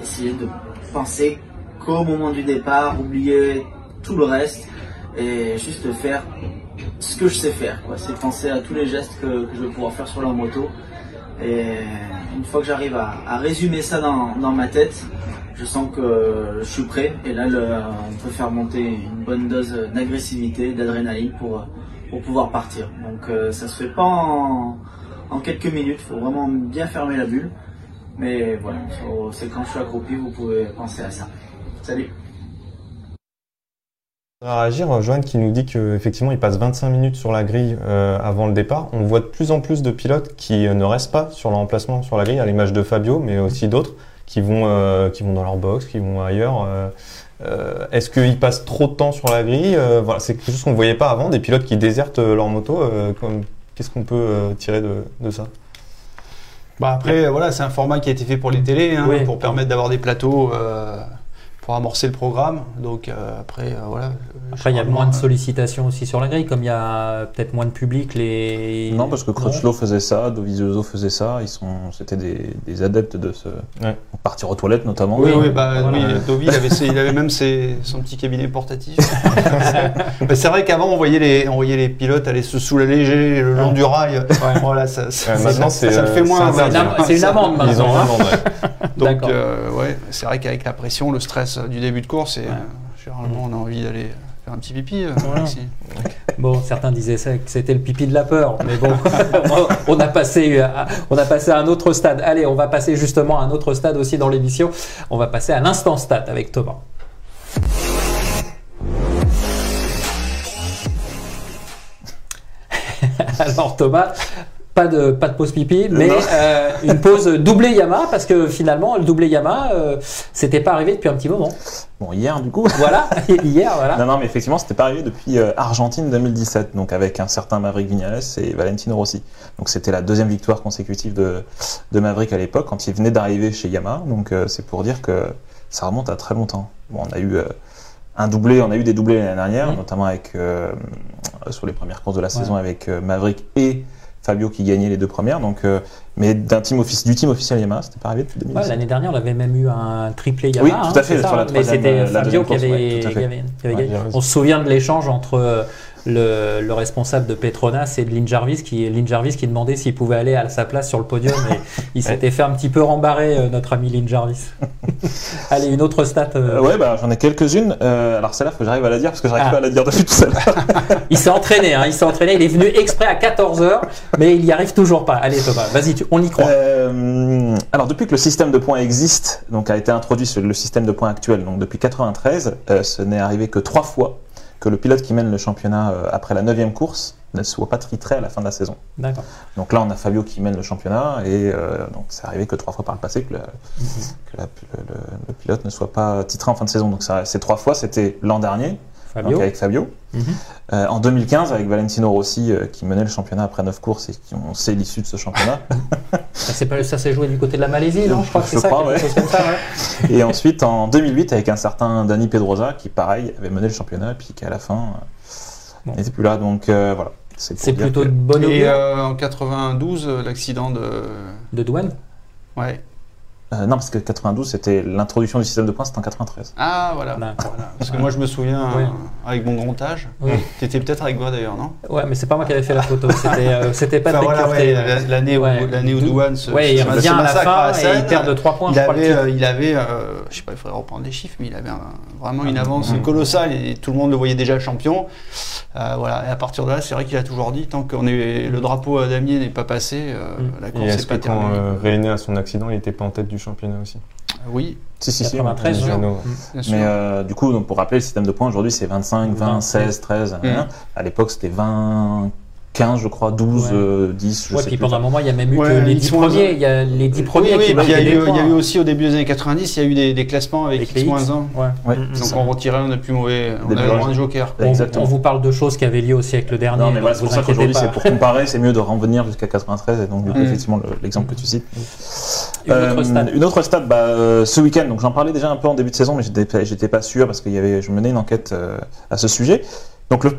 essayer de penser qu'au moment du départ, oublier tout le reste et juste faire ce que je sais faire. C'est penser à tous les gestes que, que je vais pouvoir faire sur la moto. Et une fois que j'arrive à, résumer ça dans, dans ma tête, je sens que je suis prêt. Et là, on peut faire monter une bonne dose d'agressivité, d'adrénaline pour, pour pouvoir partir. Donc euh, ça se fait pas en, en quelques minutes. Il faut vraiment bien fermer la bulle. Mais voilà, c'est quand je suis accroupi, vous pouvez penser à ça. Salut
On va réagir, Johan qui nous dit qu'effectivement il passe 25 minutes sur la grille euh, avant le départ. On voit de plus en plus de pilotes qui euh, ne restent pas sur leur emplacement sur la grille, à l'image de Fabio, mais aussi d'autres qui vont euh, qui vont dans leur box, qui vont ailleurs. Euh, Est-ce qu'ils passent trop de temps sur la grille? Euh, Voilà, c'est quelque chose qu'on ne voyait pas avant, des pilotes qui désertent leur moto. euh, Qu'est-ce qu'on peut euh, tirer de, de ça?
Bah après, voilà, c'est un format qui a été fait pour les télés, hein,
Oui.
pour permettre d'avoir des plateaux euh, pour amorcer le programme. Donc euh, après, euh, voilà.
Après, il y a moins de sollicitations aussi sur la grille, comme il y a peut-être moins de public. Les...
Non, parce que Crutchlow faisait ça, Dovizioso faisait ça, ils sont, c'était des, des adeptes de ce,
Ouais.
partir aux toilettes notamment.
Oui,
Oui,
oui, bah,
voilà.
oui, Dovi, il avait, ses- il avait même ses- son petit cabinet portatif. [LAUGHS] Mais c'est vrai qu'avant, on voyait les, on voyait les pilotes aller se soulager le long du rail. Voilà, ça, ça,
Ouais,
ça-
maintenant,
ça-
c'est,
ça le fait
euh,
moins. ouais.
Une, c'est une amende
Ils ont [LAUGHS]
Donc, euh, ouais, c'est vrai qu'avec la pression, le stress du début de course, et, euh, généralement, on a envie d'aller faire un petit pipi. euh,
Voilà. Bon, certains disaient ça, que c'était le pipi de la peur, mais bon, [LAUGHS] on a passé, à, on a passé à un autre stade. Allez, on va passer justement à un autre stade aussi dans l'émission. On va passer à l'instant stade avec Thomas. [LAUGHS] Alors Thomas, pas de, pas de pause pipi, mais euh, une pause doublée Yamaha parce que finalement le doublé Yamaha, euh, c'était pas arrivé depuis un petit moment.
Bon, hier du coup.
Voilà, [LAUGHS] hier, voilà.
Non, non, mais effectivement, c'était pas arrivé depuis euh, Argentine 2017, donc avec un certain Maverick Viñales et Valentino Rossi. Donc c'était la deuxième victoire consécutive de, de Maverick à l'époque, quand il venait d'arriver chez Yamaha. Donc euh, c'est pour dire que ça remonte à très longtemps. Bon, on a eu un doublé. On a eu des doublés l'année dernière,
Mhm.
notamment avec sur les premières courses de la saison avec Maverick et Fabio qui gagnaient les deux premières. Donc, euh, mais d'un team offici- du team officiel Yamaha, c'était pas arrivé depuis 2017.
Ouais, L'année dernière, on avait même eu un triplé Yamaha.
Oui,
hein,
tout à fait,
ça,
sur la
hein, mais
troisième,
c'était
euh,
Fabio qui avait,
ouais,
avait- avait
Ouais,
gagné. On se souvient de l'échange entre euh, le, le responsable de Petronas et de Lynn Jarvis, qui, Lynn Jarvis qui demandait s'il pouvait aller à sa place sur le podium. Et [LAUGHS] il s'était fait un petit peu rembarrer, euh, notre ami Lynn Jarvis. [LAUGHS] Allez, une autre stat. euh,
Euh, ouais, bah, j'en ai quelques-unes. Alors celle-là, faut que j'arrive à la dire parce que j'arrive
Ah.
pas à la dire depuis tout à l'heure. [LAUGHS]
Il s'est entraîné, hein, il s'est entraîné. Il est venu exprès à 14h, mais il y arrive toujours pas. Allez, Thomas, vas-y, tu- on y croit.
Alors depuis que le système de points existe, donc a été introduit sur le système de points actuel, donc depuis 93, euh, ce n'est arrivé que trois fois que le pilote qui mène le championnat euh, après la neuvième course ne soit pas titré à la fin de la saison.
D'accord.
Donc là, on a Fabio qui mène le championnat et euh, donc c'est arrivé que trois fois par le passé que, le, que la- le, le- le pilote ne soit pas titré en fin de saison. Donc ça, ces trois fois, c'était l'an dernier
Fabio.
donc avec Fabio.
Mhm.
Euh, en 2015, avec Valentino Rossi euh, qui menait le championnat après 9 courses et qui on sait l'issue de ce championnat. [LAUGHS]
Ça s'est pas- ça s'est joué du côté de la Malaisie, non? Je crois que c'est ça,
crois,
quelque
ouais.
chose comme ça, ouais. [LAUGHS]
et ensuite en 2008 avec un certain Dani Pedrosa qui pareil avait mené le championnat puis qui à la fin euh,
Bon.
n'était plus là. Donc euh, voilà.
C'est plutôt
que-
de bonne
Et euh, en 92, euh, l'accident de.
de douane.
Ouais.
Euh, non, parce que 92 c'était l'introduction du système de points, c'était en 93.
Ah, voilà. Parce que moi, je me souviens, euh, avec mon grand âge,
Oui.
t'étais peut-être avec moi d'ailleurs, non?
Ouais, mais c'est pas moi qui avais fait la photo, c'était euh, c'était
Enfin,
Patrick
voilà,
Curté.
ouais, la- l'année où,
Ouais.
l'année où
Dou-
Douane se,
Ouais, il
se-
revient à la
massacre
fin
la
et il perd de 3 points,
Il
je crois,
avait, euh, il avait euh, je sais pas, il faudrait reprendre les chiffres, mais il avait un- vraiment une avance
Mhm.
colossale et tout le monde le voyait déjà champion. Euh, voilà, et à partir de là, c'est vrai qu'il a toujours dit tant qu'on est le drapeau à Damier n'est pas passé, euh,
Mhm.
la course
est-ce
n'est
que
pas
quand
terminée.
euh, René a son accident, il était pas en tête du championnat aussi
Oui,
Si, si, si.
93,
on-
ouais.
Jeannot.
bien sûr.
Mais euh, du coup, donc, pour rappeler, le système de points aujourd'hui c'est 25, 20,
20,
16, 13.
Mhm.
hein. À l'époque c'était 20, 15, je crois, 12,
Ouais.
euh, 10, je
Ouais,
sais
puis
plus.
pendant un moment, il y a même eu
Ouais,
que les
ils
10
sont-
premiers. Il y a les 10 premiers
oui,
qui
oui, puis il y, a eu,
des
il y a eu aussi au début des années 90, il y a eu des, des classements avec
Avec les
X-1.
X. Ouais.
Ouais,
Mhm.
c'est
Donc
ça.
on retirait un des plus mauvais, on avait
plus
moins de joker.
On, vous parle de choses qui avaient lieu au siècle dernier.
Non, mais voilà, c'est pour ça qu'aujourd'hui, c'est pour comparer, c'est mieux de revenir jusqu'à 93, et donc, du coup,
Mm.
effectivement, le- l'exemple que tu cites.
Une autre
Euh,
stat.
Une autre stat, bah, euh, ce week-end, donc j'en parlais déjà un peu en début de saison, mais j'étais pas- sûr parce qu'il y avait, je menais une enquête euh, à ce sujet. Donc, le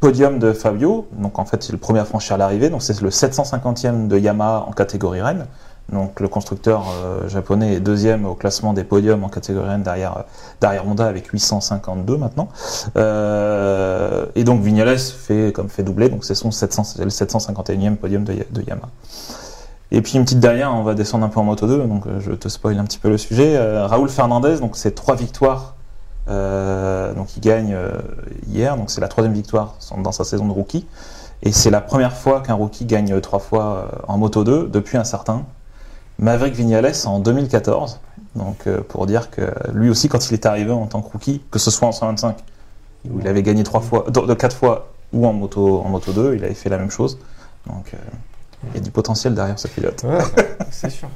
podium de Fabio, donc en fait, c'est le premier à franchir l'arrivée, donc c'est le 750e de Yamaha en catégorie Rennes. Donc, le constructeur euh, japonais est deuxième au classement des podiums en catégorie Rennes derrière, derrière Honda avec 852 maintenant. Euh, et donc Vignales fait comme fait doubler, donc c'est son 700, c'est le 751e podium de, de Yamaha. Et puis une petite dernière, on va descendre un peu en moto 2, donc euh, je te spoil un petit peu le sujet. Euh, Raoul Fernandez, donc c'est trois victoires, euh, donc il gagne euh, hier, donc c'est la troisième victoire dans sa saison de rookie. Et c'est la première fois qu'un rookie gagne trois fois en moto 2 depuis un certain Maverick Vignales en 2014. Donc pour dire que lui aussi, quand il est arrivé en tant que rookie, que ce soit en 125, où il avait gagné trois fois, de, quatre fois, ou en moto, en moto 2, il avait fait la même chose. Donc il y a du potentiel derrière ce pilote.
Ouais, [LAUGHS] c'est sûr.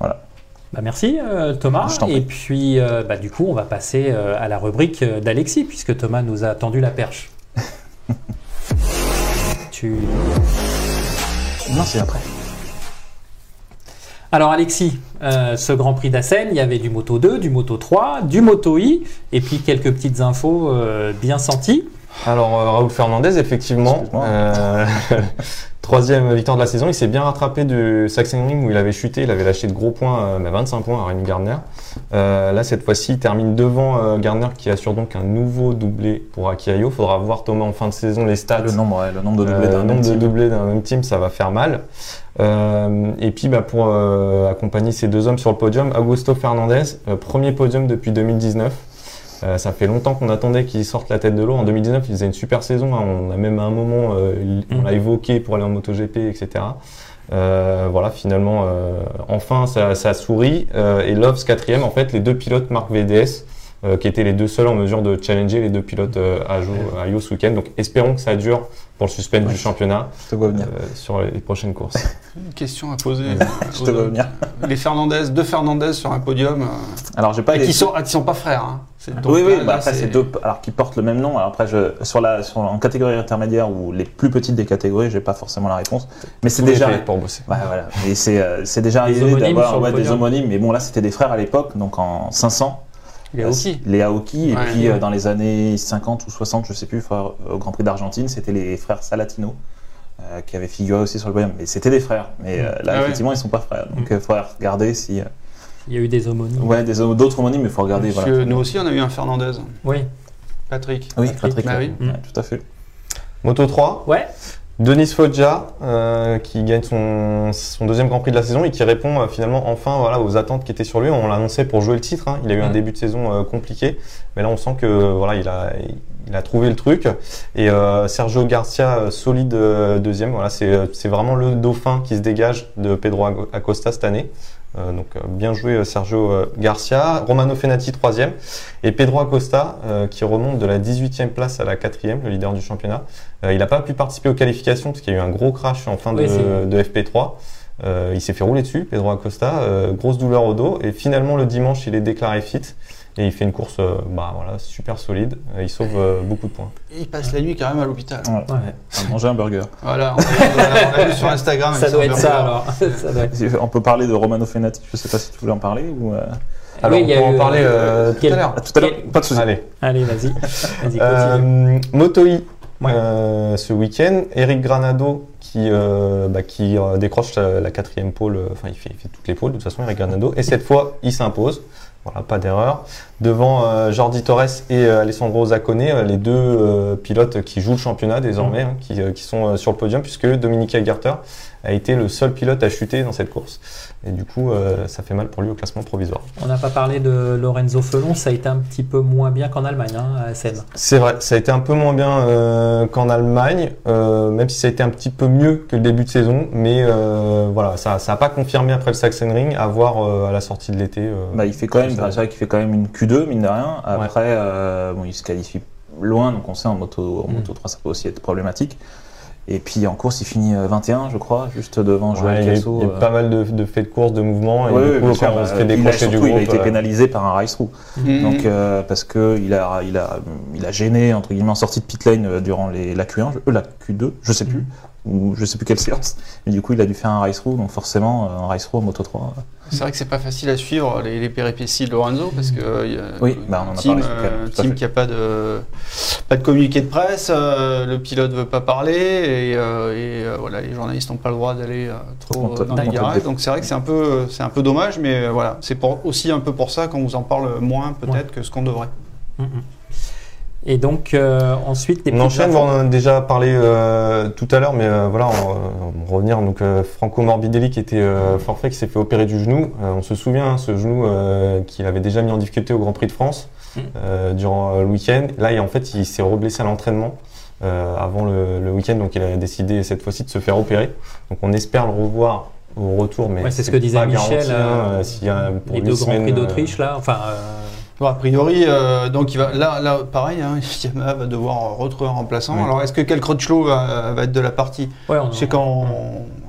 Bah, merci euh, Thomas. Et puis euh, bah, du coup, on va passer euh, à la rubrique d'Alexis, puisque Thomas nous a tendu la perche. [LAUGHS] tu...
Non, c'est après.
Alors Alexis, euh, ce Grand Prix d'Assen, il y avait du Moto 2, du Moto 3, du Moto I, et puis quelques petites infos euh, bien senties.
Alors, euh, Raoul Fernandez, effectivement, troisième victoire de la saison, il s'est bien rattrapé du Sachsenring où il avait chuté, il avait lâché de gros points, euh, bah, 25 points à Rémi Gardner. Euh, là, cette fois-ci, il termine devant euh, Gardner qui assure donc un nouveau doublé pour Akiayo. Faudra voir Thomas en fin de saison les stats.
Le nombre, ouais, le nombre de doublés
Euh,
d'un
le
même
nombre de
team.
doublés d'un même team, ça va faire mal. Et puis bah, pour accompagner ces deux hommes sur le podium, Augusto Fernandez, premier podium depuis 2019. Euh, ça fait longtemps qu'on attendait qu'il sorte la tête de l'eau. En 2019, il faisait une super saison. hein. On a même à un moment, euh, on l'a évoqué pour aller en MotoGP, etc. Euh, voilà, finalement, euh, enfin, ça, ça sourit. Euh, et Loves quatrième, en fait, les deux pilotes marque VDS, euh, qui étaient les deux seuls en mesure de challenger les deux pilotes euh, à, Jo- à Io ce week-end. Donc, espérons que ça dure pour le suspense du championnat
Je te vois venir.
euh, sur les prochaines courses.
Une question à poser.
Je te vois venir.
Les Fernandez, deux Fernandez sur un podium, euh,
Alors, j'ai pas
et
les-
qui sont, ah, qui sont pas frères. Hein. Donc
oui, oui,
là,
bah après c'est deux, alors qui portent le même nom. Alors après, je, sur la, sur, en catégorie intermédiaire ou les plus petites des catégories, j'ai pas forcément la réponse. Mais c'est déjà,
pour bosser.
Ouais, voilà. Et c'est, euh, c'est déjà arrivé d'avoir ouais, des homonymes, mais bon là c'était des frères à l'époque, donc en 500.
Les Aoki.
les Aoki. Et
Ouais.
puis euh, dans les années 50 ou 60, je sais plus, au Grand Prix d'Argentine, c'était les frères Salatino. euh, qui avaient figuré aussi sur le podium, mais c'était des frères. Mais euh, là,
Ah ouais.
effectivement, ils sont pas frères. Donc, il faudrait regarder si. euh,
Il y a eu des homonymes.
Ouais, des d'autres homonymes, mais il faut regarder.
Parce
voilà.
que nous aussi, on a eu un Fernandez.
Oui.
Patrick.
Oui,
Patrick.
Patrick.
Bah oui.
Ouais, tout à fait.
Moto 3,
Ouais.
Denis Foggia, euh, qui gagne son, son deuxième Grand Prix de la saison et qui répond euh, finalement enfin voilà, aux attentes qui étaient sur lui. On l'annonçait pour jouer le titre. hein. Il a eu un début de saison euh, compliqué, mais là on sent que voilà, il a, il a trouvé le truc. Et euh, Sergio Garcia, solide euh, deuxième. Voilà, c'est c'est vraiment le dauphin qui se dégage de Pedro Acosta cette année. Euh, donc euh, bien joué euh, Sergio Garcia, Romano Fenati troisième. Et Pedro Acosta euh, qui remonte de la 18e place à la quatrième, le leader du championnat. Euh, il n'a pas pu participer aux qualifications parce qu'il y a eu un gros crash en fin de,
Oui, c'est-
de FP3. Euh, il s'est fait rouler dessus, Pedro Acosta, euh, grosse douleur au dos. Et finalement le dimanche il est déclaré fit et il fait une course euh, bah, voilà, super solide. Euh, il sauve euh, beaucoup de points.
Il passe la nuit quand même à l'hôpital.
Ouais.
Ouais.
On va manger un burger.
Voilà, on a, vu sur Instagram.
Ça doit être ça alors. [LAUGHS] Ça doit être-
On peut parler de Romano Fenati, je sais pas si tu voulais en parler ou. euh,
Alors
Oui, il y
on peut en parler
euh,
tout
quel-
à l'heure.
Ah, tout à l'heure,
Quel-
pas de soucis.
Allez.
Allez, vas-y. Vas-y, continue.
Moto
Ouais.
euh, ce week-end, Eric Granado qui, euh, bah, qui euh, décroche la, la quatrième pôle, enfin il fait, il fait toutes les pôles de toute façon Eric Granado, et cette fois il s'impose, voilà pas d'erreur, devant euh, Jordi Torres et euh, Alessandro Zaccone, euh, les deux euh, pilotes qui jouent le championnat désormais, hein, qui, euh, qui sont euh, sur le podium puisque Dominique Agarter a été le seul pilote à chuter dans cette course, et du coup euh, ça fait mal pour lui au classement provisoire.
On n'a pas parlé de Lorenzo Felon, ça a été un petit peu moins bien qu'en Allemagne, hein, à Essen.
C'est vrai, ça a été un peu moins bien euh, qu'en Allemagne, euh, même si ça a été un petit peu mieux que le début de saison, mais euh, voilà, ça n'a pas confirmé après le Sachsenring, à voir euh, à la sortie de l'été. euh.
Bah, il fait quand même, C'est vrai qu'il fait quand même une Q2, mine de rien. Après, euh, bon, il se qualifie loin, donc on sait en moto, en
Mm.
moto 3, ça peut aussi être problématique. Et puis en course, il finit euh, 21, je crois, juste devant
Ouais,
Joël
il y a eu,
Casso.
il y a eu
euh.
pas mal de, de faits de course, de mouvements, et
Ouais,
du
ouais,
coup,
bien
quand
sûr,
on se fait
il a,
décrocher du
surtout,
groupe.
il a été
euh,
pénalisé par un race through.
Mhm.
Donc, euh, parce que il a, il a, il a gêné entre guillemets en sortie de pit lane euh, durant les, la Q1, je- euh, la Q2, je sais plus, ou je sais plus quelle séance. Mais du coup, il a dû faire un race through, donc forcément, euh, un race en moto 3. euh,
C'est vrai que c'est pas facile à suivre les, les péripéties de Lorenzo parce que euh,
Oui, bah, on en a
team,
parlé,
euh, team qui a pas de pas de communiqué de presse, euh, le pilote veut pas parler et, euh, et, euh, voilà les journalistes n'ont pas le droit d'aller euh, trop dans les garages. Donc c'est vrai que c'est un peu c'est un peu dommage, mais euh, voilà c'est pour, aussi un peu pour ça qu'on vous en parle moins peut-être que ce qu'on devrait.
Mhm. Et donc, euh, ensuite,
On enchaîne, on en a déjà parlé euh, tout à l'heure, mais euh, voilà, on, on va revenir. Donc euh, Franco Morbidelli qui était euh, forfait, qui s'est fait opérer du genou. Euh, on se souvient, hein, ce genou euh, qu'il avait déjà mis en difficulté au Grand Prix de France
Mm.
euh, durant euh, le week-end. Là, et en fait, il s'est reblessé à l'entraînement euh, avant le, le week-end, donc il a décidé cette fois-ci de se faire opérer. Donc on espère le revoir au retour, mais
Ouais, c'est ce que disait Michel,
hein,
euh,
euh, s'il y a pour
les deux Grands
semaines,
Prix
euh,
d'Autriche, là. Enfin, euh,
Bon, a priori, euh, donc il va là, là pareil, hein, [LAUGHS] Yamaha va devoir retrouver un remplaçant.
Oui.
Alors est-ce que Kel Crutchlow va, va être de la partie
ouais, on,
Je sais quand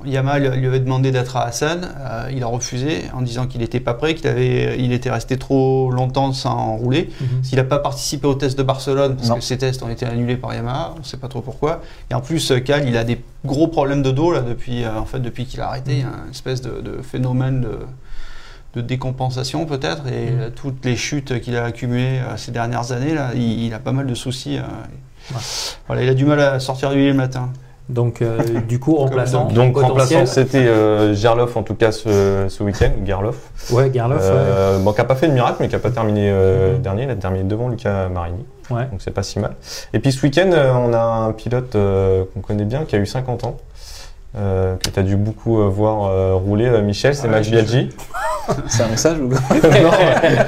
Yamaha lui lui avait demandé d'être à Hassan, euh, il a refusé en disant qu'il n'était pas prêt, qu'il avait, il était resté trop longtemps sans rouler. S'il n'a pas participé au test de Barcelone, parce
Non.
que ces tests ont été annulés par Yamaha, on ne sait pas trop pourquoi. Et en plus, euh, Cal, il a des gros problèmes de dos là depuis, euh, en fait, depuis qu'il a arrêté. Il y a une espèce de, de phénomène de, de décompensation peut-être, et
Mhm.
euh, toutes les chutes qu'il a accumulées euh, ces dernières années là, il, il a pas mal de soucis. euh,
Ouais.
Voilà, il a du mal à sortir du lit le matin.
Donc, euh, [LAUGHS] du coup, remplaçant.
Donc remplaçant, c'était euh, Gerloff en tout cas ce, ce week-end, Gerloff.
Ouais, Garloff.
Euh, bon, qui n'a pas fait de miracle, mais qui n'a pas terminé euh, dernier. Il a terminé devant Luca Marini.
ouais.
Donc c'est pas si mal. Et puis ce week-end, euh, on a un pilote euh, qu'on connaît bien, qui a eu 50 ans. Euh, que tu as dû beaucoup euh, voir euh, rouler, euh, Michel, c'est
Ah
Max Biaggi.
C'est un message ou [LAUGHS] quoi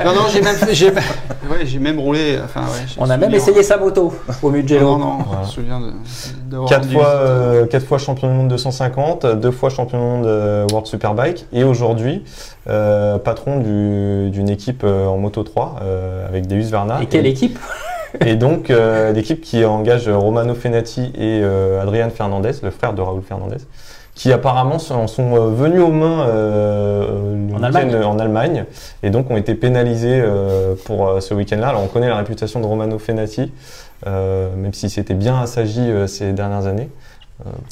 non, non, j'ai même, fait- j'ai, ouais, j'ai même roulé. Enfin, ouais,
On a même essayé sa moto au Mugello.
Non, non,
Voilà.
je me souviens de,
Quatre fois, euh, quatre fois champion du monde 250, deux fois champion du monde World Superbike, et aujourd'hui euh, patron du- d'une équipe euh, en Moto 3 euh, avec Deus Verna.
Et quelle équipe
Et donc, euh, l'équipe qui engage Romano Fenati et euh, Adrian Fernandez, le frère de Raoul Fernandez, qui apparemment sont, sont, euh, venus aux mains euh, le
En Allemagne.
euh, en Allemagne et donc ont été pénalisés euh, pour euh, ce week-end-là. Alors, on connaît la réputation de Romano Fenati, euh, même si c'était bien assagi euh, ces dernières années.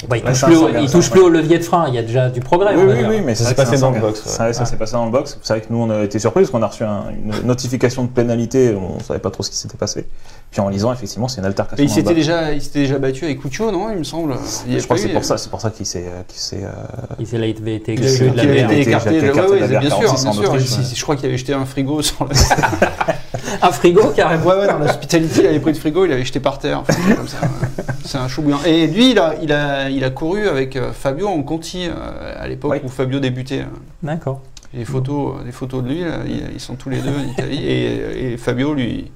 Bah, il touche, plus au,
Sangar,
il
ça,
touche
ouais.
plus au levier de frein, il y a déjà du progrès.
Oui, oui, oui, mais
Ça s'est passé dans le box.
Ça, ça s'est passé dans le box. C'est vrai que nous, on a été surpris parce qu'on a reçu un- une notification de pénalité. On savait pas trop ce qui s'était passé. Puis en lisant, effectivement, c'est une altercation.
Et il s'était déjà, il s'était déjà battu avec Cuccio, non Il me semble. Il
Je crois que c'est pour ça, c'est pour ça qu'il s'est, euh, qu'il s'est, euh,
Il avait été exclu de la
écarté.
écarté la
bien sûr,
46
bien
en
sûr. Je crois qu'il avait jeté un frigo sur le. [LAUGHS] [LAUGHS]
Un frigo carrément.
Ouais, ouais, dans l'hospitalité, il avait pris le frigo, il avait jeté par terre. Enfin, comme ça. [LAUGHS] C'est un chou bouillant. Et lui, il a, il a, il a couru avec euh, Fabio en Conti euh, à l'époque
Oui.
où Fabio débutait.
D'accord.
Les photos, les photos de lui, là, ils, sont tous les deux en Italie. Et, et Fabio lui,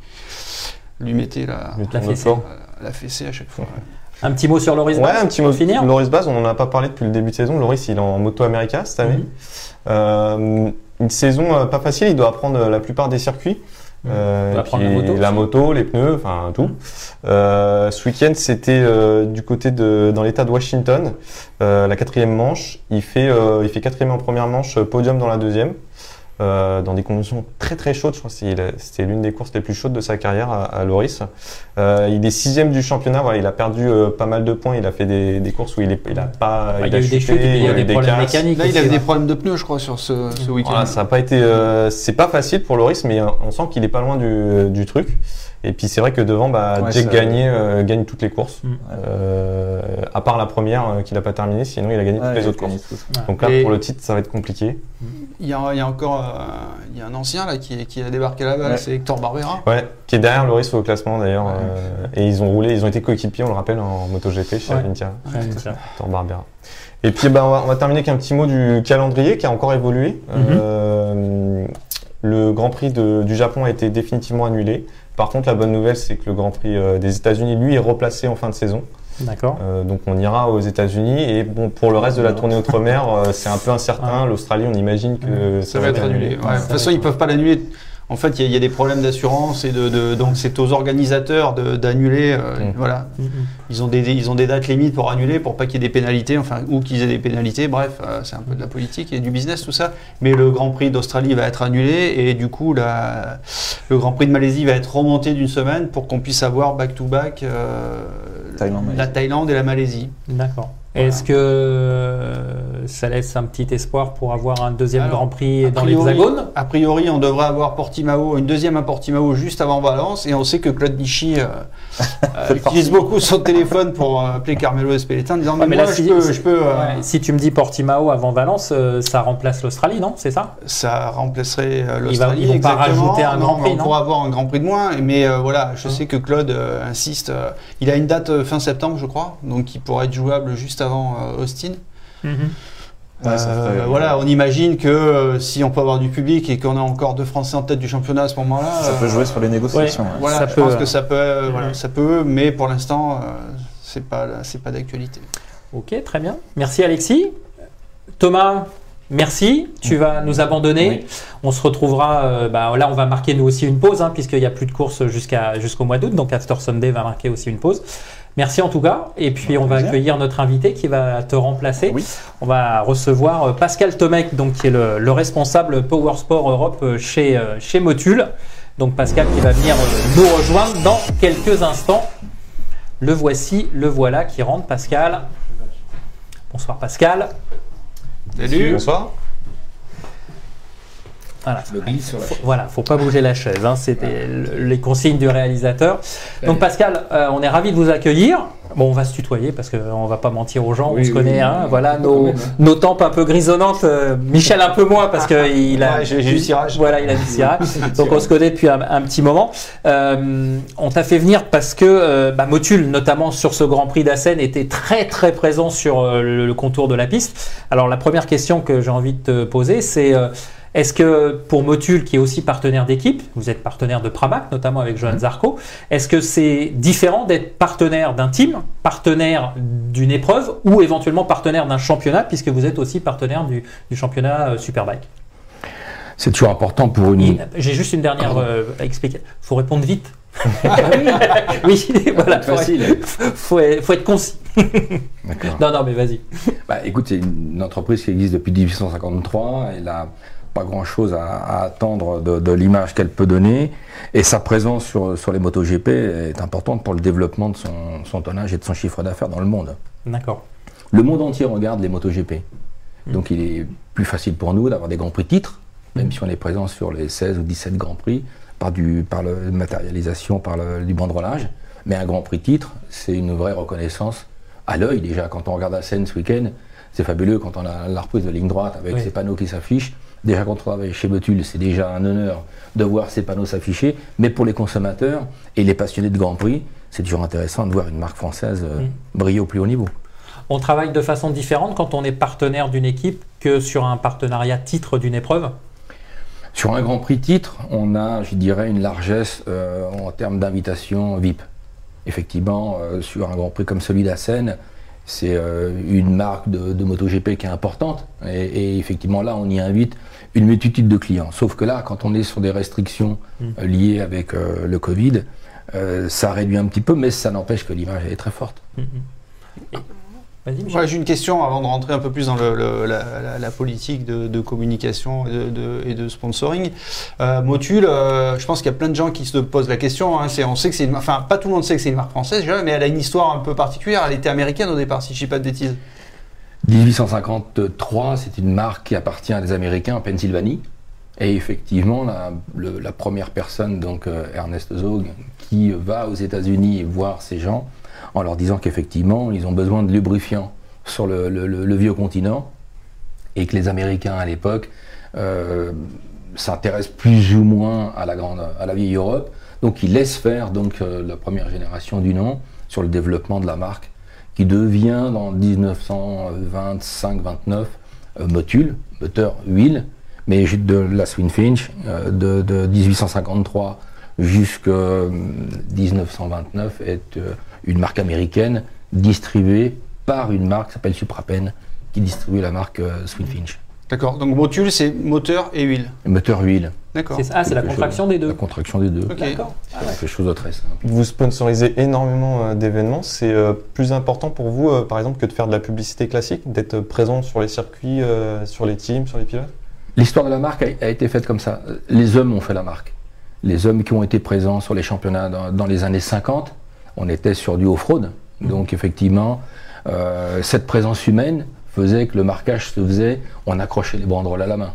lui mettait la,
fessée.
fort.
la fessée à chaque fois. ouais.
Un petit mot sur Loris
Ouais,
Baz,
un petit
pour
mot.
finir.
Loris Baz, on n'en a pas parlé depuis le début de saison. Loris, il est en Moto America cette année.
Mhm.
Euh, une saison euh, pas facile, il doit apprendre euh, la plupart des circuits. Euh, puis
la moto
la moto, les pneus, enfin tout. Euh, ce week-end, c'était euh, du côté de dans l'État de Washington, euh, la quatrième manche. Il fait euh, il fait quatrième en première manche, podium dans la deuxième, euh, dans des conditions très très chaudes. Je crois que c'était l'une des courses les plus chaudes de sa carrière à, à Loris. Euh, il est sixième du championnat. Voilà, il a perdu euh, pas mal de points. Il a fait des, des courses où il est il a pas
Bah, il a eu des chutes, il y a eu des problèmes
casses.
mécaniques.
Là, il avait
ouais.
des problèmes de pneus, je crois, sur ce, ce week-end.
Voilà, ça n'a pas été, euh, c'est pas facile pour Loris, mais euh, on sent qu'il est pas loin du, du truc. Et puis c'est vrai que devant, bah,
Ouais,
Jake Gagné euh, gagne toutes les courses,
Mm.
Euh, à part la première euh, qu'il a pas terminée. Sinon, il a gagné toutes les autres courses. Donc là,
Et-
pour le titre, ça va être compliqué.
Il y a, il y a encore euh, il y a un ancien là qui, qui a débarqué là-bas,
Ouais.
c'est Hector Barbera.
Ouais, qui est derrière Loris au classement d'ailleurs.
Ouais.
euh, et ils ont roulé, ils ont été coéquipiers, on le rappelle, en MotoGP chez. Avintia. Thor Barbera. Et puis, bah, on, va, on va terminer avec un petit mot du calendrier qui a encore évolué.
Mhm.
Euh, le Grand Prix de- du Japon a été définitivement annulé. Par contre, la bonne nouvelle, c'est que le Grand Prix euh, des États-Unis, lui, est replacé en fin de saison.
D'accord.
Euh, donc, on ira aux États-Unis. Et bon, pour le reste de la tournée outre-mer, euh, c'est un peu incertain. L'Australie, on imagine que
Ça va être annulé. Ouais, de toute façon, ils peuvent pas l'annuler. En fait, il y, a- il y a des problèmes d'assurance et de, de- donc c'est aux organisateurs d'annuler. euh. Voilà,
mm.
ils ont des ils ont des dates limites pour annuler pour pas qu'il y ait des pénalités, enfin ou qu'ils aient des pénalités. Bref, euh, c'est un peu de la politique et du business tout ça. Mais le Grand Prix d'Australie va être annulé et du coup la, le Grand Prix de Malaisie va être remonté d'une semaine pour qu'on puisse avoir back to back euh,
Thaïlande,
la. Thaïlande et la Malaisie.
D'accord.
Voilà.
Est-ce que euh, ça laisse un petit espoir pour avoir un deuxième
Alors,
Grand Prix dans l'Hexagone?
A priori, on devrait avoir Portimao, une deuxième à Portimao juste avant Valence, et on sait que Claude Nichy euh, [LAUGHS] euh, utilise beaucoup son téléphone pour euh, appeler Carmelo Espeleta en disant
Ouais,
mais,
mais
moi
là,
je
si-
peux,
si-
je peux,
Ouais, Si tu me dis Portimao avant Valence, ça remplace l'Australie, non? C'est ça?
Ça remplacerait l'Australie.
ils vont pas
exactement.
rajouter un
Non,
Grand Prix,
On
non?
pourra avoir un Grand Prix de moins, mais voilà, je
Hein.
sais que Claude insiste. il a une date fin septembre, je crois, donc qui pourrait être jouable juste avant euh, Austin.
Ouais, ça
Euh, voilà, on imagine que euh, si on peut avoir du public et qu'on a encore deux Français en tête du championnat à ce moment-là,
Ça peut jouer sur les négociations. ouais.
Voilà,
Ça
je
peut,
pense que ça peut, euh,
ouais.
voilà, ça peut, mais pour l'instant, euh, c'est pas, c'est pas d'actualité.
Ok, très bien. Merci Alexis. Thomas, merci. Tu vas nous abandonner.
Oui.
On se retrouvera. euh, bah, là, on va marquer nous aussi une pause, hein, puisqu'il n'y a plus de course jusqu'à jusqu'au mois d'août. Donc After Sunday va marquer aussi une pause. Merci en tout cas. Et puis on va accueillir notre invité qui va te remplacer.
Oui.
On va recevoir euh, Pascal Tomec, donc qui est le, le responsable Power Sport Europe euh, chez euh, chez Motul. Donc Pascal qui va venir nous rejoindre dans quelques instants. Le voici, le voilà qui rentre, Pascal. Bonsoir Pascal.
Salut.
Bonsoir.
Voilà.
Le glisse sur la
Faut- Voilà, faut pas bouger la chaise. Hein, C'était le- les consignes du réalisateur. Donc Pascal, euh, on est ravi de vous accueillir. Bon, on va se tutoyer parce qu'on va pas mentir aux gens.
Oui,
on se
oui,
connaît.
oui,
hein, voilà nos,
même, hein.
nos tempes un peu grisonnantes. euh, Michel un peu moins parce que il a.
Ouais, du cirage.
Voilà, il a [LAUGHS] du cirage. Donc on se connaît depuis un, un petit moment. Euh, on t'a fait venir parce que bah, Motul, notamment sur ce Grand Prix d'Assen, était très très présent sur le, le contour de la piste. Alors la première question que j'ai envie de te poser, c'est est-ce que pour Motul, qui est aussi partenaire d'équipe, vous êtes partenaire de Pramac, notamment avec Johan Zarco, est-ce que c'est différent d'être partenaire d'un team, partenaire d'une épreuve ou éventuellement partenaire d'un championnat, puisque vous êtes aussi partenaire du, du championnat euh, Superbike?
C'est toujours important pour une.
et J'ai juste une dernière euh, à expliquer. faut répondre vite. oui, [LAUGHS] voilà. Faut,
Facile.
faut, être- faut être concis.
D'accord.
Non, non, mais vas-y.
Bah, écoute, c'est une entreprise qui existe depuis 1853. Elle a pas grand-chose à, à attendre de, de l'image qu'elle peut donner. Et sa présence sur, sur les MotoGP est importante pour le développement de son, son tonnage et de son chiffre d'affaires dans le monde.
D'accord.
Le monde entier regarde les MotoGP.
Mm.
Donc il est plus facile pour nous d'avoir des grands prix titres, même si on est présent sur les 16 ou 17 grands prix, par, du, par la matérialisation, par le, du banderolage. Mais un grand prix titre, c'est une vraie reconnaissance à l'œil déjà. Quand on regarde la scène ce week-end, c'est fabuleux quand on a la reprise de ligne droite avec
Oui.
ces panneaux qui s'affichent. Déjà quand on travaille chez Betul, c'est déjà un honneur de voir ces panneaux s'afficher. Mais pour les consommateurs et les passionnés de Grand Prix, c'est toujours intéressant de voir une marque française euh,
Mm.
briller au plus haut niveau.
On travaille de façon différente quand on est partenaire d'une équipe que sur un partenariat titre d'une épreuve?
Sur un Grand Prix titre, on a, je dirais, une largesse euh, en termes d'invitation VIP. Effectivement, euh, sur un Grand Prix comme celui d'Assen, c'est euh, une marque de, de MotoGP qui est importante. Et, et effectivement, là, on y invite une multitude de clients. Sauf que là, quand on est sur des restrictions euh, liées avec euh, le Covid, euh, ça réduit un petit peu, mais ça n'empêche que l'image est très forte.
Vas-y, Michel.
Voilà, j'ai une question avant de rentrer un peu plus dans le- le- la, la- la politique de, de communication et de, de- et de sponsoring. Euh, Motul, euh, je pense qu'il y a plein de gens qui se posent la question. hein, c'est- on sait que c'est une, enfin, pas tout le monde sait que c'est une marque française, déjà, mais elle a une histoire un peu particulière. Elle était américaine au départ, si je dis pas de bêtises.
1853, c'est une marque qui appartient à des Américains en Pennsylvanie. Et effectivement, la, le- la première personne, donc euh, Ernest Zog, qui va aux États-Unis voir ces gens en leur disant qu'effectivement, ils ont besoin de lubrifiants sur le, vieux continent et que les Américains à l'époque euh, s'intéressent plus ou moins à la, grande, vieille Europe. Donc ils laissent faire donc, euh, la première génération du nom sur le développement de la marque qui devient dans 1925-29 euh, Motul, moteur huile, mais de la Swinfinch de, de 1853 jusqu'à 1929 est une marque américaine distribuée par une marque qui s'appelle Suprapen qui distribue la marque euh, Swinfinch.
D'accord. Donc Motul, c'est moteur et huile.
Moteur huile.
D'accord.
Ah, c'est la contraction
chose-
des deux.
La contraction des deux.
D'accord. Ah ouais.
Quelque chose de très simple.
Vous sponsorisez énormément euh, d'événements. C'est euh, plus important pour vous, euh, par exemple, que de faire de la publicité classique, d'être présent sur les circuits, euh, sur les teams, sur les pilotes?
L'histoire de la marque a, a été faite comme ça. Les hommes ont fait la marque. Les hommes qui ont été présents sur les championnats dans, dans les années 50, on était sur du off-road. Donc effectivement, euh, cette présence humaine faisait que le marquage se faisait, on accrochait les banderoles à la main.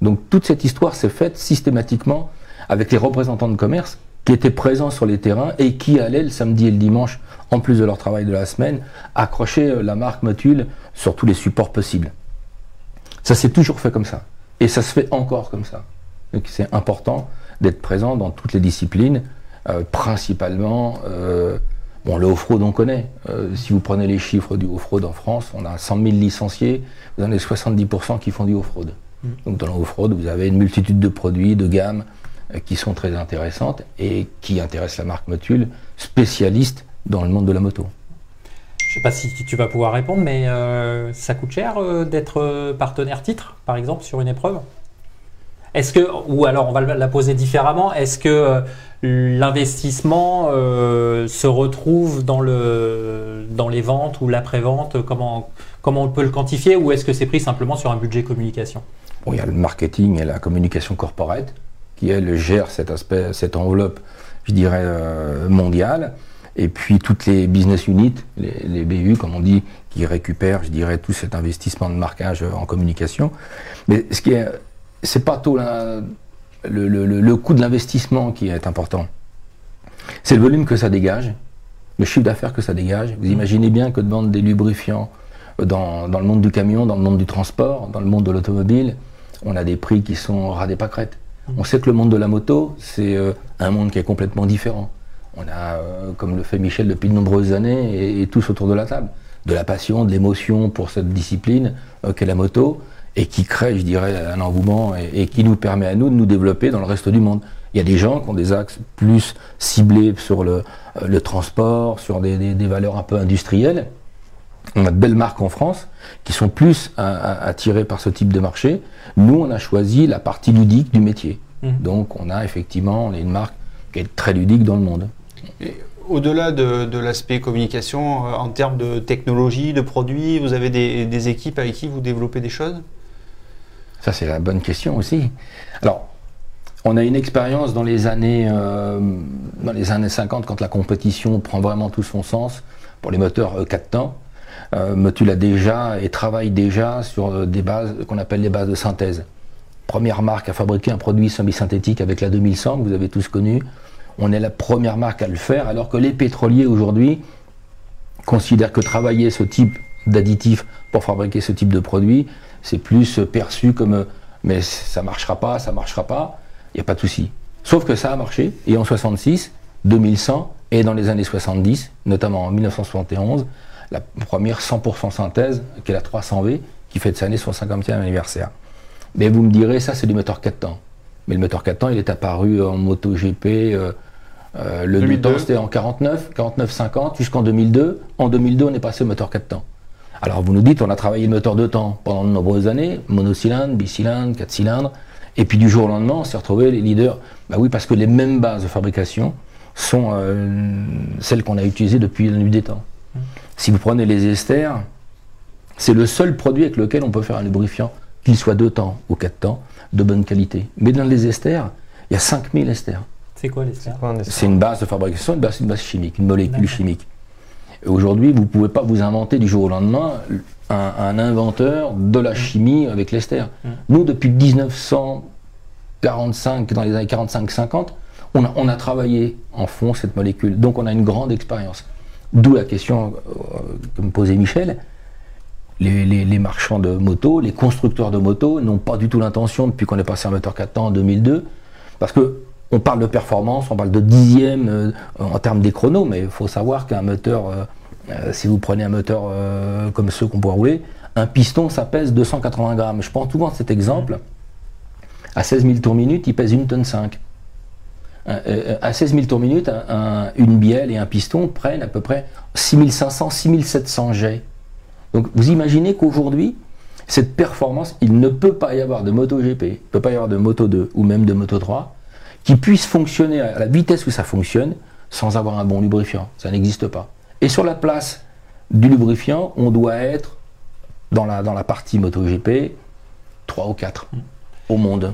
Donc toute cette histoire s'est faite systématiquement avec les représentants de commerce qui étaient présents sur les terrains et qui allaient le samedi et le dimanche, en plus de leur travail de la semaine, accrocher euh, la marque Motul sur tous les supports possibles. Ça s'est toujours fait comme ça. Et ça se fait encore comme ça. Donc c'est important d'être présent dans toutes les disciplines, euh, principalement, euh, bon, le off-road on connaît. Euh, si vous prenez les chiffres du off-road en France, on a 100 000 licenciés, vous en avez 70% qui font du off-road. Donc dans le off-road, vous avez une multitude de produits, de gammes qui sont très intéressantes et qui intéressent la marque Motul, spécialiste dans le monde de la moto.
Je sais pas si tu vas pouvoir répondre, mais euh, ça coûte cher euh, d'être partenaire titre, par exemple, sur une épreuve? Est-ce que, ou alors on va la poser différemment, est-ce que l'investissement euh, se retrouve dans, le, dans les ventes ou l'après-vente comment, comment on peut le quantifier ou est-ce que c'est pris simplement sur un budget communication?
Bon, il y a le marketing et la communication corporate qui, elle, gère cet aspect, cette enveloppe, je dirais, euh, mondiale. Et puis toutes les business units, les, les BU, comme on dit, qui récupèrent, je dirais, tout cet investissement de marquage en communication. Mais ce qui est, c'est pas tout la- le, coût de l'investissement qui est important. C'est le volume que ça dégage, le chiffre d'affaires que ça dégage. Vous imaginez bien que de vendre des lubrifiants dans, dans le monde du camion, dans le monde du transport, dans le monde de l'automobile, on a des prix qui sont ras des pâquerettes. On sait que le monde de la moto, c'est euh, un monde qui est complètement différent. On a, euh, comme le fait Michel depuis de nombreuses années, et, et tous autour de la table, de la passion, de l'émotion pour cette discipline euh, qu'est la moto, et qui crée, je dirais, un engouement et, et qui nous permet à nous de nous développer dans le reste du monde. Il y a des gens qui ont des axes plus ciblés sur le, euh, le transport, sur des, des- des valeurs un peu industrielles. On a de belles marques en France qui sont plus attirées par ce type de marché. Nous, on a choisi la partie ludique du métier.
Mhm.
Donc, on a effectivement on est une marque qui est très ludique dans le monde.
Et Au-delà de, de l'aspect communication, euh, en termes de technologie, de produits, vous avez des, des équipes avec qui vous développez des choses?
Ça, c'est la bonne question aussi. Alors, on a une expérience dans les années, euh, dans les années 50, quand la compétition prend vraiment tout son sens pour les moteurs 4 temps. Euh, Motul a déjà et travaille déjà sur euh, des bases qu'on appelle les bases de synthèse. Première marque à fabriquer un produit semi-synthétique avec la 2100 que vous avez tous connu. On est la première marque à le faire, alors que les pétroliers aujourd'hui considèrent que travailler ce type d'additif pour fabriquer ce type de produit, c'est plus perçu comme mais ça marchera pas, ça marchera pas il n'y a pas de souci. Sauf que ça a marché, et en 66, 2100, et dans les années 70, notamment en 1971, la première 100% synthèse, qui est la 300V, qui fête cette année son 50e anniversaire. Mais vous me direz, ça c'est du moteur 4 temps. Mais le moteur 4 temps, il est apparu en MotoGP, euh, euh, le 2002. c'était en 49, 49-50, jusqu'en 2002. En 2002, on est passé au moteur 4 temps. Alors vous nous dites, on a travaillé le moteur 2 temps pendant de nombreuses années, monocylindre, bicylindre, 4 cylindres. Et puis du jour au lendemain, on s'est retrouvé les leaders. Bah oui, parce que les mêmes bases de fabrication sont euh, celles qu'on a utilisées depuis la nuit des temps. Mmh. Si vous prenez les esters, c'est le seul produit avec lequel on peut faire un lubrifiant, qu'il soit deux temps ou quatre temps, de bonne qualité. Mais dans les esters, il y a 5000 esters.
C'est quoi l'ester
C'est une base de fabrication, une base, une base chimique, une molécule chimique. Aujourd'hui, vous ne pouvez pas vous inventer du jour au lendemain un, inventeur de la chimie avec l'ester. Mm. Nous, depuis 1945, dans les années 45-50, on a, on a, travaillé en fond cette molécule. Donc on a une grande expérience. D'où la question euh, que me posait Michel. Les, marchands de motos, les constructeurs de motos n'ont pas du tout l'intention, depuis qu'on est passé un moteur 4 temps en 2002, parce que on parle de performance, on parle de dixième euh, en termes des chronos, mais il faut savoir qu'un moteur euh, euh, si vous prenez un moteur comme ceux qu'on peut rouler, un piston, ça pèse 280 grammes. Je prends souvent cet exemple. À 16 000 tours minute, il pèse 1 tonne 5. Euh, à 16 000 tours minute, une bielle et un piston prennent à peu près 6500, 6700 jets. Donc vous imaginez qu'aujourd'hui, cette performance, il ne peut pas y avoir de moto GP, il ne peut pas y avoir de moto 2 ou même de moto 3 qui puisse fonctionner à la vitesse où ça fonctionne sans avoir un bon lubrifiant. Ça n'existe pas. Et sur la place du lubrifiant, on doit être dans la, dans la partie MotoGP 3 ou 4 au monde.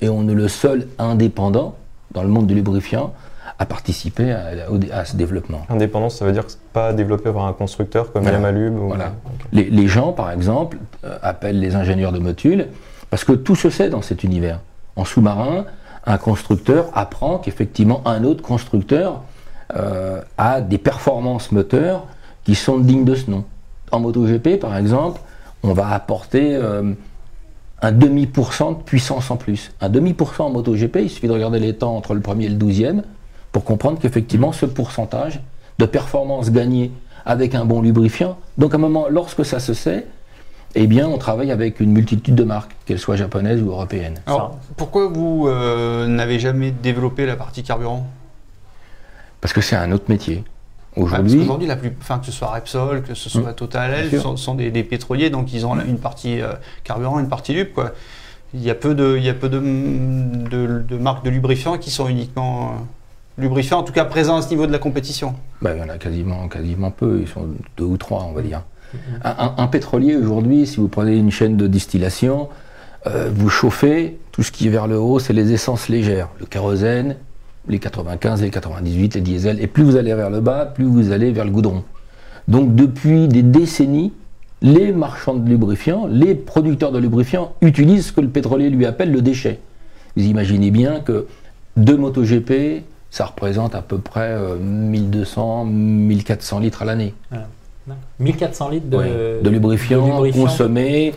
Et on est le seul indépendant dans le monde du lubrifiant à participer à, ce développement.
Indépendance, ça veut dire que pas développé par un constructeur comme Yamalube
voilà. les, les, gens, par exemple, euh, appellent les ingénieurs de motules parce que tout se sait dans cet univers. En sous-marin, un constructeur apprend qu'effectivement un autre constructeur euh, a des performances moteurs qui sont dignes de ce nom. En MotoGP, par exemple, on va apporter euh, un demi pour cent de puissance en plus. Un demi pour cent en MotoGP, il suffit de regarder les temps entre le premier et le douzième pour comprendre qu'effectivement ce pourcentage de performance gagnée avec un bon lubrifiant, donc à un moment, lorsque ça se sait, eh bien, on travaille avec une multitude de marques, qu'elles soient japonaises ou européennes.
Alors, pourquoi vous euh, n'avez jamais développé la partie carburant?
Parce que c'est un autre métier.
Aujourd'hui, aujourd'hui, la plus, enfin, que ce soit Repsol, que ce soit mmh. Total, ce sont, des, pétroliers, donc ils ont une partie euh, carburant, une partie lube, quoi. Il y a peu de, il y a peu de, de, marques de lubrifiants qui sont uniquement euh, lubrifiants, en tout cas présents à ce niveau de la compétition.
Ben, il y en a quasiment, quasiment peu. Ils sont deux ou trois, on va dire. Un, pétrolier aujourd'hui, si vous prenez une chaîne de distillation, euh, vous chauffez, tout ce qui est vers le haut, c'est les essences légères, le kérosène, les 95, les 98, les diesels. Et plus vous allez vers le bas, plus vous allez vers le goudron. Donc depuis des décennies, les marchands de lubrifiants, les producteurs de lubrifiants utilisent ce que le pétrolier lui appelle le déchet. Vous imaginez bien que deux MotoGP, ça représente à peu près 1200, euh, 1400 litres à l'année.
1400 litres de,
de, lubrifiant, consommé.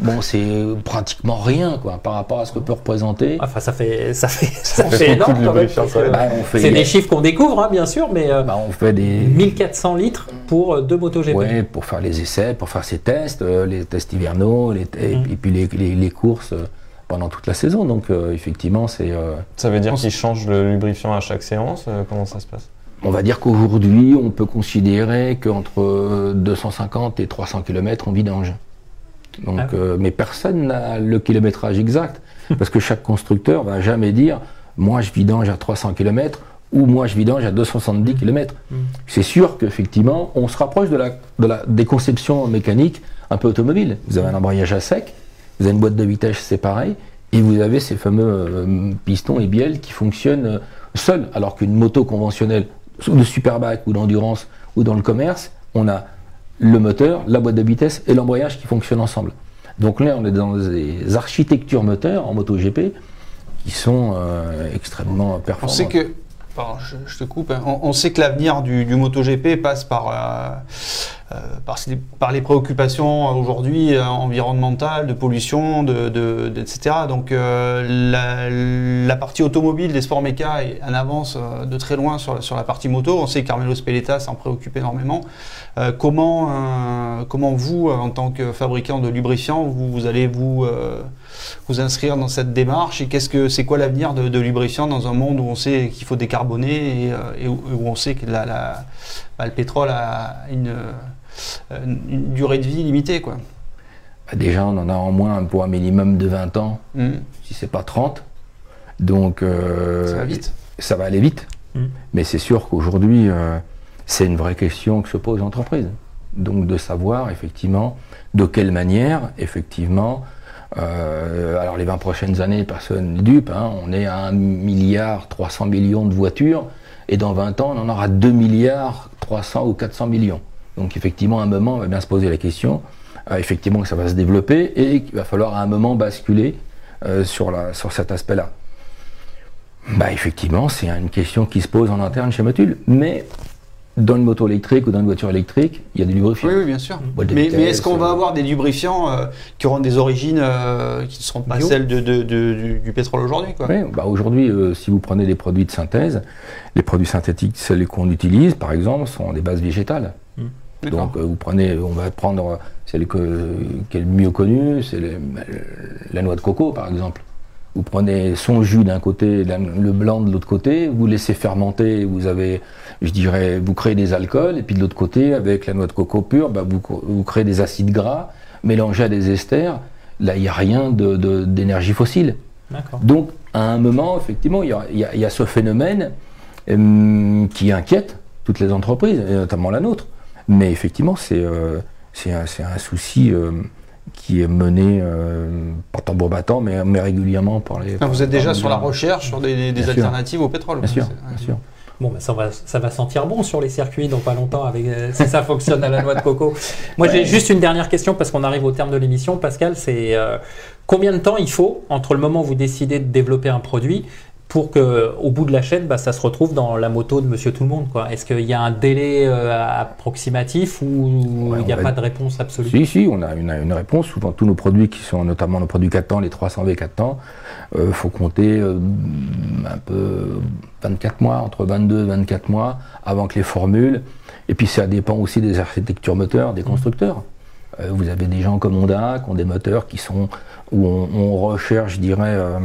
Bon, c'est pratiquement rien quoi, par rapport à ce que peut représenter.
Enfin, ça fait, ça fait, [LAUGHS] ça, fait, énorme. Bah, c'est des chiffres qu'on découvre, hein, bien sûr, mais euh,
bah, on fait des
1400 litres pour euh, deux MotoGP.
Oui, pour faire les essais, pour faire ces tests, euh, les tests hivernaux, les et, puis les, les, courses pendant toute la saison. Donc, effectivement, c'est.
ça veut dire qu'ils changent le lubrifiant à chaque séance Comment ça se passe?
On va dire qu'aujourd'hui, on peut considérer qu'entre 250 et 300 km, on vidange. Donc, ah euh, mais personne n'a le kilométrage exact, [LAUGHS] parce que chaque constructeur va jamais dire moi je vidange à 300 km ou moi je vidange à 270 km. Mm. C'est sûr qu'effectivement, on se rapproche de la, des conceptions mécaniques un peu automobiles. Vous avez un embrayage à sec, vous avez une boîte de vitesse séparée, et vous avez ces fameux euh, pistons et bielles qui fonctionnent euh, seuls, alors qu'une moto conventionnelle, de superbike ou d'endurance ou dans le commerce, on a le moteur, la boîte de vitesse et l'embrayage qui fonctionnent ensemble. Donc là, on est dans des architectures moteurs en MotoGP qui sont euh, extrêmement
On
performantes.
sait que, je, te coupe, hein. on, sait que l'avenir du, MotoGP passe par, euh, euh, les préoccupations euh, aujourd'hui environnementales, de pollution, etc. Donc la, partie automobile des sports méca est en avance de très loin sur, la- partie moto. On sait que Carmelo Speleta s'en préoccupe énormément. Comment, vous, en tant que fabricant de lubrifiants, vous, allez vous, vous inscrire dans cette démarche et qu'est-ce que c'est quoi l'avenir de, de lubrifiant dans un monde où on sait qu'il faut décarboner et, euh, et où, où on sait que la, la- bah, le pétrole a une, euh, une- durée de vie limitée quoi.
Bah, Déjà, on en a en moins pour un minimum de 20 ans,
Mm.
si c'est pas 30. Donc, euh,
Ça va vite.
ça va aller vite.
Mm.
Mais c'est sûr qu'aujourd'hui, euh, c'est une vraie question que se pose l'entreprise. Donc de savoir effectivement de quelle manière, effectivement, euh, alors les 20 prochaines années, personne n'est dupe, hein, on est à 1 milliard 300 millions de voitures, et dans 20 ans, on en aura 2 milliards 300 ou 400 millions. Donc effectivement, à un moment, on va bien se poser la question, euh, effectivement, que ça va se développer, et qu'il va falloir à un moment basculer euh, sur, sur cet aspect-là. Bah effectivement, c'est une question qui se pose en interne chez Motul. Mais dans une moto électrique ou dans une voiture électrique, il y a du lubrifiant.
Oui, oui, bien sûr. Mais, est-ce qu'on va
euh,
avoir des lubrifiants euh, qui auront des origines euh, qui ne seront pas
Bio.
celles de, de- de- du, du pétrole aujourd'hui
Oui, bah aujourd'hui, euh, si vous prenez des produits de synthèse, les produits synthétiques, celles qu'on utilise, par exemple, sont des bases végétales.
D'accord.
Donc vous prenez, on va prendre celle que, qui est le mieux connue, c'est la noix de coco, par exemple. Vous prenez son jus d'un côté, le blanc de l'autre côté, vous laissez fermenter, vous avez, je dirais, vous créez des alcools, et puis de l'autre côté, avec la noix de coco pure, bah, vous, vous créez des acides gras mélangés à des esters. Là, il n'y a rien de- de- d'énergie fossile. Donc, à un moment, effectivement, il y a, il y a- il y a ce phénomène euh, qui inquiète toutes les entreprises, et notamment la nôtre. Mais effectivement, c'est euh, un souci euh, qui est mené, euh, pas tambour battant, mais, mais régulièrement par les.
Ah, Vous êtes déjà
par-
sur la recherche sur des, des
Bien sûr.
alternatives au pétrole.
Bien sûr, bien sûr.
Bon, bah, ça, va, ça va sentir bon sur les circuits dans pas longtemps avec, euh, si ça fonctionne à la noix de coco. Moi, j'ai juste une dernière question parce qu'on arrive au terme de l'émission. Pascal, c'est euh, combien de temps il faut entre le moment où vous décidez de développer un produit pour que, au bout de la chaîne, bah, ça se retrouve dans la moto de Monsieur Tout le Monde quoi. Est-ce qu'il y a un délai euh, approximatif ou
Ouais,
il n'y a
va
pas de réponse absolue?
Si, si, on a une, une réponse. Souvent, tous nos produits qui sont notamment nos produits 4 temps, les 300V 4 temps, il faut compter euh, un peu 24 mois, entre 22 et 24 mois avant que les formules. Et puis ça dépend aussi des architectures moteurs, des constructeurs. Euh, vous avez des gens comme Honda qui ont des moteurs qui sont où on, on recherche, je dirais, euh,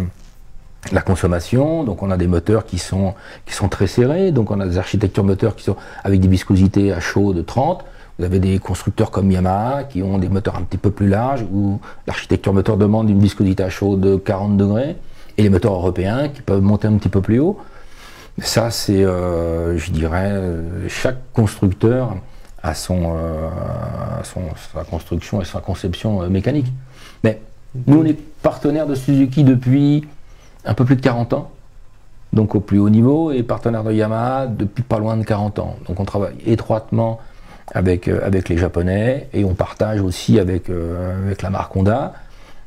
la consommation. Donc on a des moteurs qui sont, qui sont très serrés. Donc on a des architectures moteurs qui sont avec des viscosités à chaud de 30. Vous avez des constructeurs comme Yamaha qui ont des moteurs un petit peu plus larges où l'architecture moteur demande une viscosité à chaud de 40 degrés et les moteurs européens qui peuvent monter un petit peu plus haut. Ça, c'est, euh, je dirais, chaque constructeur a son, euh, son, sa construction et sa conception euh, mécanique. Mais nous, on est partenaire de Suzuki depuis un peu plus de 40 ans, donc au plus haut niveau, et partenaire de Yamaha depuis pas loin de 40 ans. Donc on travaille étroitement avec, euh, avec les Japonais et on partage aussi avec, euh, avec la marque Honda.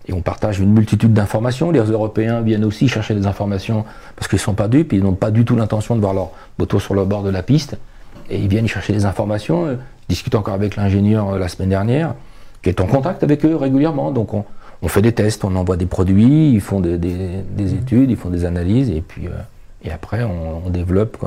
Et on partage une multitude d'informations. Les Européens viennent aussi chercher des informations parce qu'ils ne sont pas dupes, ils n'ont pas du tout l'intention de voir leur moto sur le bord de la piste. Et ils viennent chercher des informations. Euh, Je discute encore avec l'ingénieur euh, la semaine dernière, qui est en contact avec eux régulièrement. Donc on, on fait des tests, on envoie des produits, ils font des, des- des études, ils font des analyses, et puis euh, et après on, développe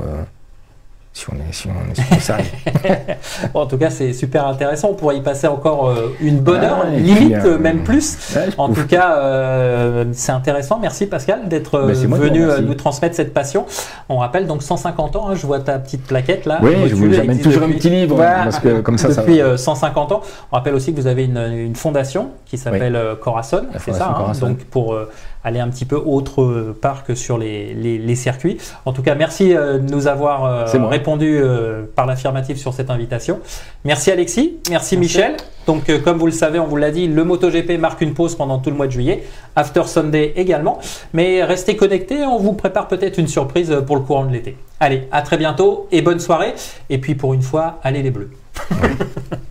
si on est si on est. [LAUGHS]
Bon, en tout cas, c'est super intéressant. On pourrait y passer encore euh, une bonne heure, limite
puis, euh,
même plus.
Ouais,
En tout cas, euh, c'est intéressant. Merci Pascal d'être
Bah,
venu nous transmettre cette passion. On rappelle donc 150 ans. hein, je vois ta petite plaquette là.
Oui, je vous amène toujours un petit livre,
Voilà,
parce que comme ça, ça
depuis
va.
euh, 150 ans. On rappelle aussi que vous avez une, une fondation qui s'appelle euh, Corazon. C'est ça. Hein, donc pour aller un petit peu autre part que sur les, les, circuits. En tout cas, merci de nous avoir répondu par l'affirmative sur cette invitation. Merci Alexis, merci, Michel. Donc, comme vous le savez, on vous l'a dit, le MotoGP marque une pause pendant tout le mois de juillet, After Sunday également. Mais restez connectés, on vous prépare peut-être une surprise pour le courant de l'été. Allez, à très bientôt et bonne soirée. Et puis pour une fois, allez les bleus. [LAUGHS]